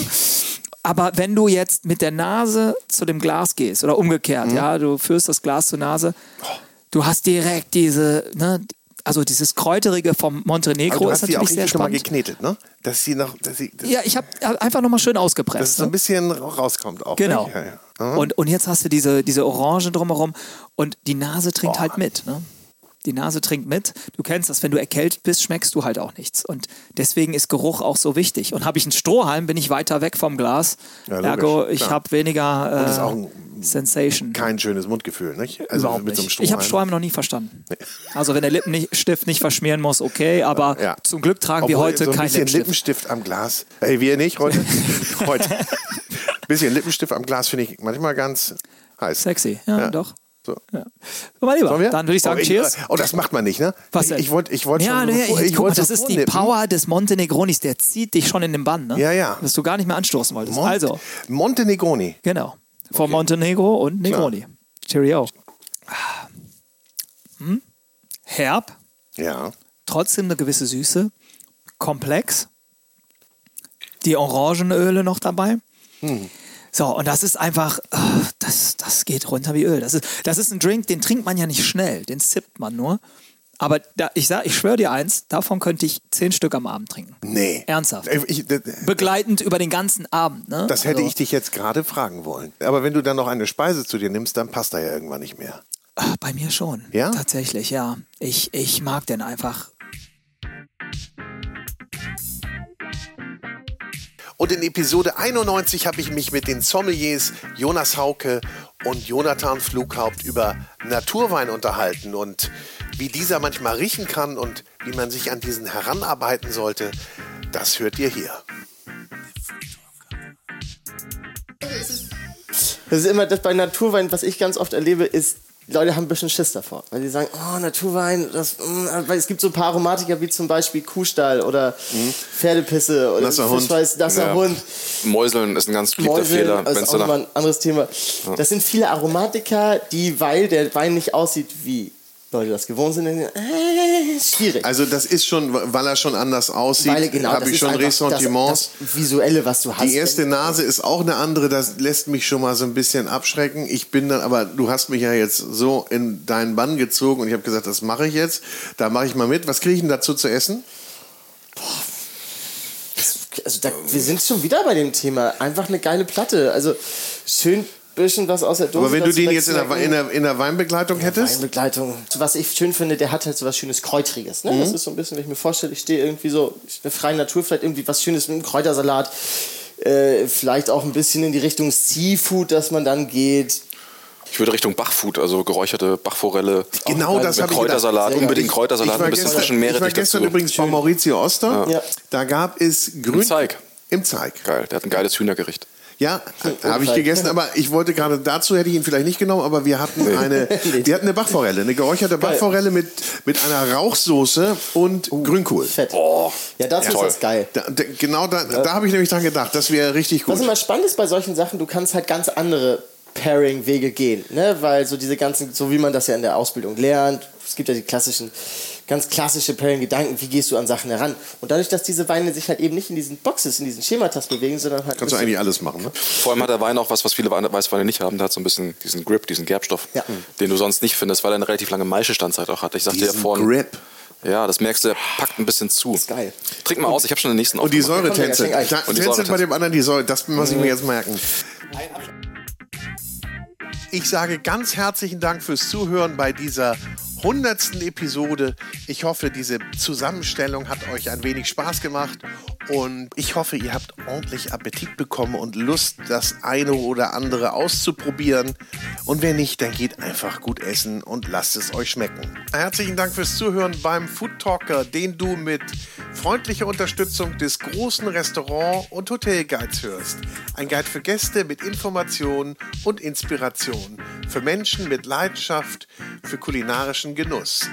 Aber wenn du jetzt mit der Nase zu dem Glas gehst oder umgekehrt, Mhm. ja, du führst das Glas zur Nase, du hast direkt diese, ne, also dieses Kräuterige vom Montenegro du ist die auch natürlich sehr spannend. geknetet, ne? Dass sie noch, dass sie, dass, Ja, ich habe einfach nochmal schön ausgepresst. dass es so ne? ein bisschen rauskommt auch. Genau. Ne? Ja, ja. Aha. Und, und jetzt hast du diese, diese Orange drumherum und die Nase trinkt halt mit. Ne? Die Nase trinkt mit. Du kennst das, wenn du erkältet bist, schmeckst du halt auch nichts. Und deswegen ist Geruch auch so wichtig. Und habe ich einen Strohhalm, bin ich weiter weg vom Glas. Ja, logisch, Ergo, ich habe weniger Und das ist äh, auch ein- Sensation. Kein schönes Mundgefühl, nicht? Also Überhaupt mit so einem nicht. Ich habe Strohhalm. Strohhalm noch nie verstanden. Also wenn der Lippenstift nicht verschmieren muss, okay, aber Ja. zum Glück tragen wir Obwohl, heute so ein keinen bisschen Lippenstift. Lippenstift am Glas. Ey, wir nicht heute. heute. bisschen Lippenstift am Glas finde ich manchmal ganz heiß. Sexy, ja, doch. So. Ja. So, mein Lieber, dann würde ich sagen, oh, cheers. Oh, das macht man nicht, ne? Was denn? Ich, ich wollte ich wollt ja, schon nee, bevor- jetzt, ich guck mal, das ist die. Power des Montenegronis, der zieht dich schon in den Bann, ne? Ja, ja. Dass du gar nicht mehr anstoßen wolltest. Mont- also, Montenegroni. genau. Von Montenegro und Negroni. Cheerio. Hm? Herb, Ja. trotzdem eine gewisse Süße, komplex. Die Orangenöle noch dabei. Hm. So, und das ist einfach, äh, das, das geht runter wie Öl. Das ist, das ist ein Drink, den trinkt man ja nicht schnell, den sippt man nur. Aber da, ich sag, ich schwöre dir eins, davon könnte ich zehn Stück am Abend trinken. Nee. Ernsthaft. Äh, Ich, das, Begleitend über den ganzen Abend. Ne? das hätte Also, ich dich jetzt gerade fragen wollen. Aber wenn du dann noch eine Speise zu dir nimmst, dann passt da ja irgendwann nicht mehr. Ah, Bei mir schon. Ja? Tatsächlich, ja. Ich, ich mag den einfach. Und in Episode 91 habe ich mich mit den Sommeliers Jonas Hauke und Jonathan Flughaupt über Naturwein unterhalten und wie dieser manchmal riechen kann und wie man sich an diesen heranarbeiten sollte, das hört ihr hier. Das ist immer das bei Naturwein, was ich ganz oft erlebe, ist, Leute haben ein bisschen Schiss davor. Weil die sagen, oh, Naturwein, das, mm, weil es gibt so ein paar Aromatiker wie zum Beispiel Kuhstall oder Pferdepisse oder Nasser Hund. Fischweiß, nasser Ja. Hund. Mäuseln ist ein ganz beliebter Mäuseln Fehler. ist wenn's auch nochmal ein anderes Thema. Ja. Das sind viele Aromatiker, die, weil der Wein nicht aussieht, wie Leute das gewohnt sind, denken, äh, schwierig. Also das ist schon, weil er schon anders aussieht, Weil, genau, habe das ich ist schon einfach Ressentiments. Das, das Visuelle, was du hast. Die erste Nase ist auch eine andere, das lässt mich schon mal so ein bisschen abschrecken. Ich bin dann, aber du hast mich ja jetzt so in deinen Bann gezogen und ich habe gesagt, das mache ich jetzt. Da mache ich mal mit. Was kriege ich denn dazu zu essen? also da, wir sind schon wieder bei dem Thema. Einfach eine geile Platte. Also schön bisschen was aus der Dose. Aber wenn du den jetzt in der, in, der, in der Weinbegleitung hättest? Weinbegleitung. Was ich schön finde, der hat halt so was schönes Kräutriges. Ne? Mhm. Das ist so ein bisschen, wenn ich mir vorstelle, ich stehe irgendwie so in der freien Natur, vielleicht irgendwie was Schönes mit einem Kräutersalat. Äh, vielleicht auch ein bisschen in die Richtung Seafood, dass man dann geht. Ich würde Richtung Bachfood, also geräucherte Bachforelle. Genau das mit habe ich Kräutersalat, unbedingt Kräutersalat, ein bisschen frischen Ich war Meerrettich gestern dazu. übrigens bei Maurizio Oster. Ja. Da gab es Grün... Im Zeig. Im Zeig. Geil, der hat ein geiles Hühnergericht. Ja, habe ich gegessen, aber ich wollte gerade dazu hätte ich ihn vielleicht nicht genommen, aber wir hatten eine, wir hatten eine Bachforelle, eine geräucherte Bachforelle mit, mit einer Rauchsoße und Grünkohl. Fett. Oh, Ja, dazu ist das geil. Da, da, genau da, da habe ich nämlich dran gedacht, das wäre richtig gut. Was immer spannend ist bei solchen Sachen, du kannst halt ganz andere Pairing-Wege gehen, ne? weil so diese ganzen, so wie man das ja in der Ausbildung lernt, es gibt ja die klassischen, ganz klassische Pairing-Gedanken, wie gehst du an Sachen heran. Und dadurch, dass diese Weine sich halt eben nicht in diesen Boxes, in diesen Schematas bewegen, sondern halt. Kannst du eigentlich alles machen, ne? Vor allem hat der Wein auch was, was viele Weine- Weißweine nicht haben. Der hat so ein bisschen diesen Grip, diesen Gerbstoff, den du sonst nicht findest, weil er eine relativ lange Maischestandzeit auch hat. Ich sagte ja Diesen vorhin. Grip. Ja, das merkst du, der packt ein bisschen zu. ist geil. Trink mal aus, ich habe schon den nächsten Und die aufgemacht. Säure tänzelt. Da- Und die Tänzelt Säure bei dem anderen die Säure, das muss ich mir Mhm. jetzt merken. Ich sage ganz herzlichen Dank fürs Zuhören bei dieser hundertsten Episode. Ich hoffe, diese Zusammenstellung hat euch ein wenig Spaß gemacht und ich hoffe, ihr habt ordentlich Appetit bekommen und Lust, das eine oder andere auszuprobieren. Und wenn nicht, dann geht einfach gut essen und lasst es euch schmecken. Herzlichen Dank fürs Zuhören beim Food Talker, den du mit freundlicher Unterstützung des großen Restaurant- und Hotelguides hörst. Ein Guide für Gäste mit Informationen und Inspiration. Für Menschen mit Leidenschaft für kulinarischen Genuss.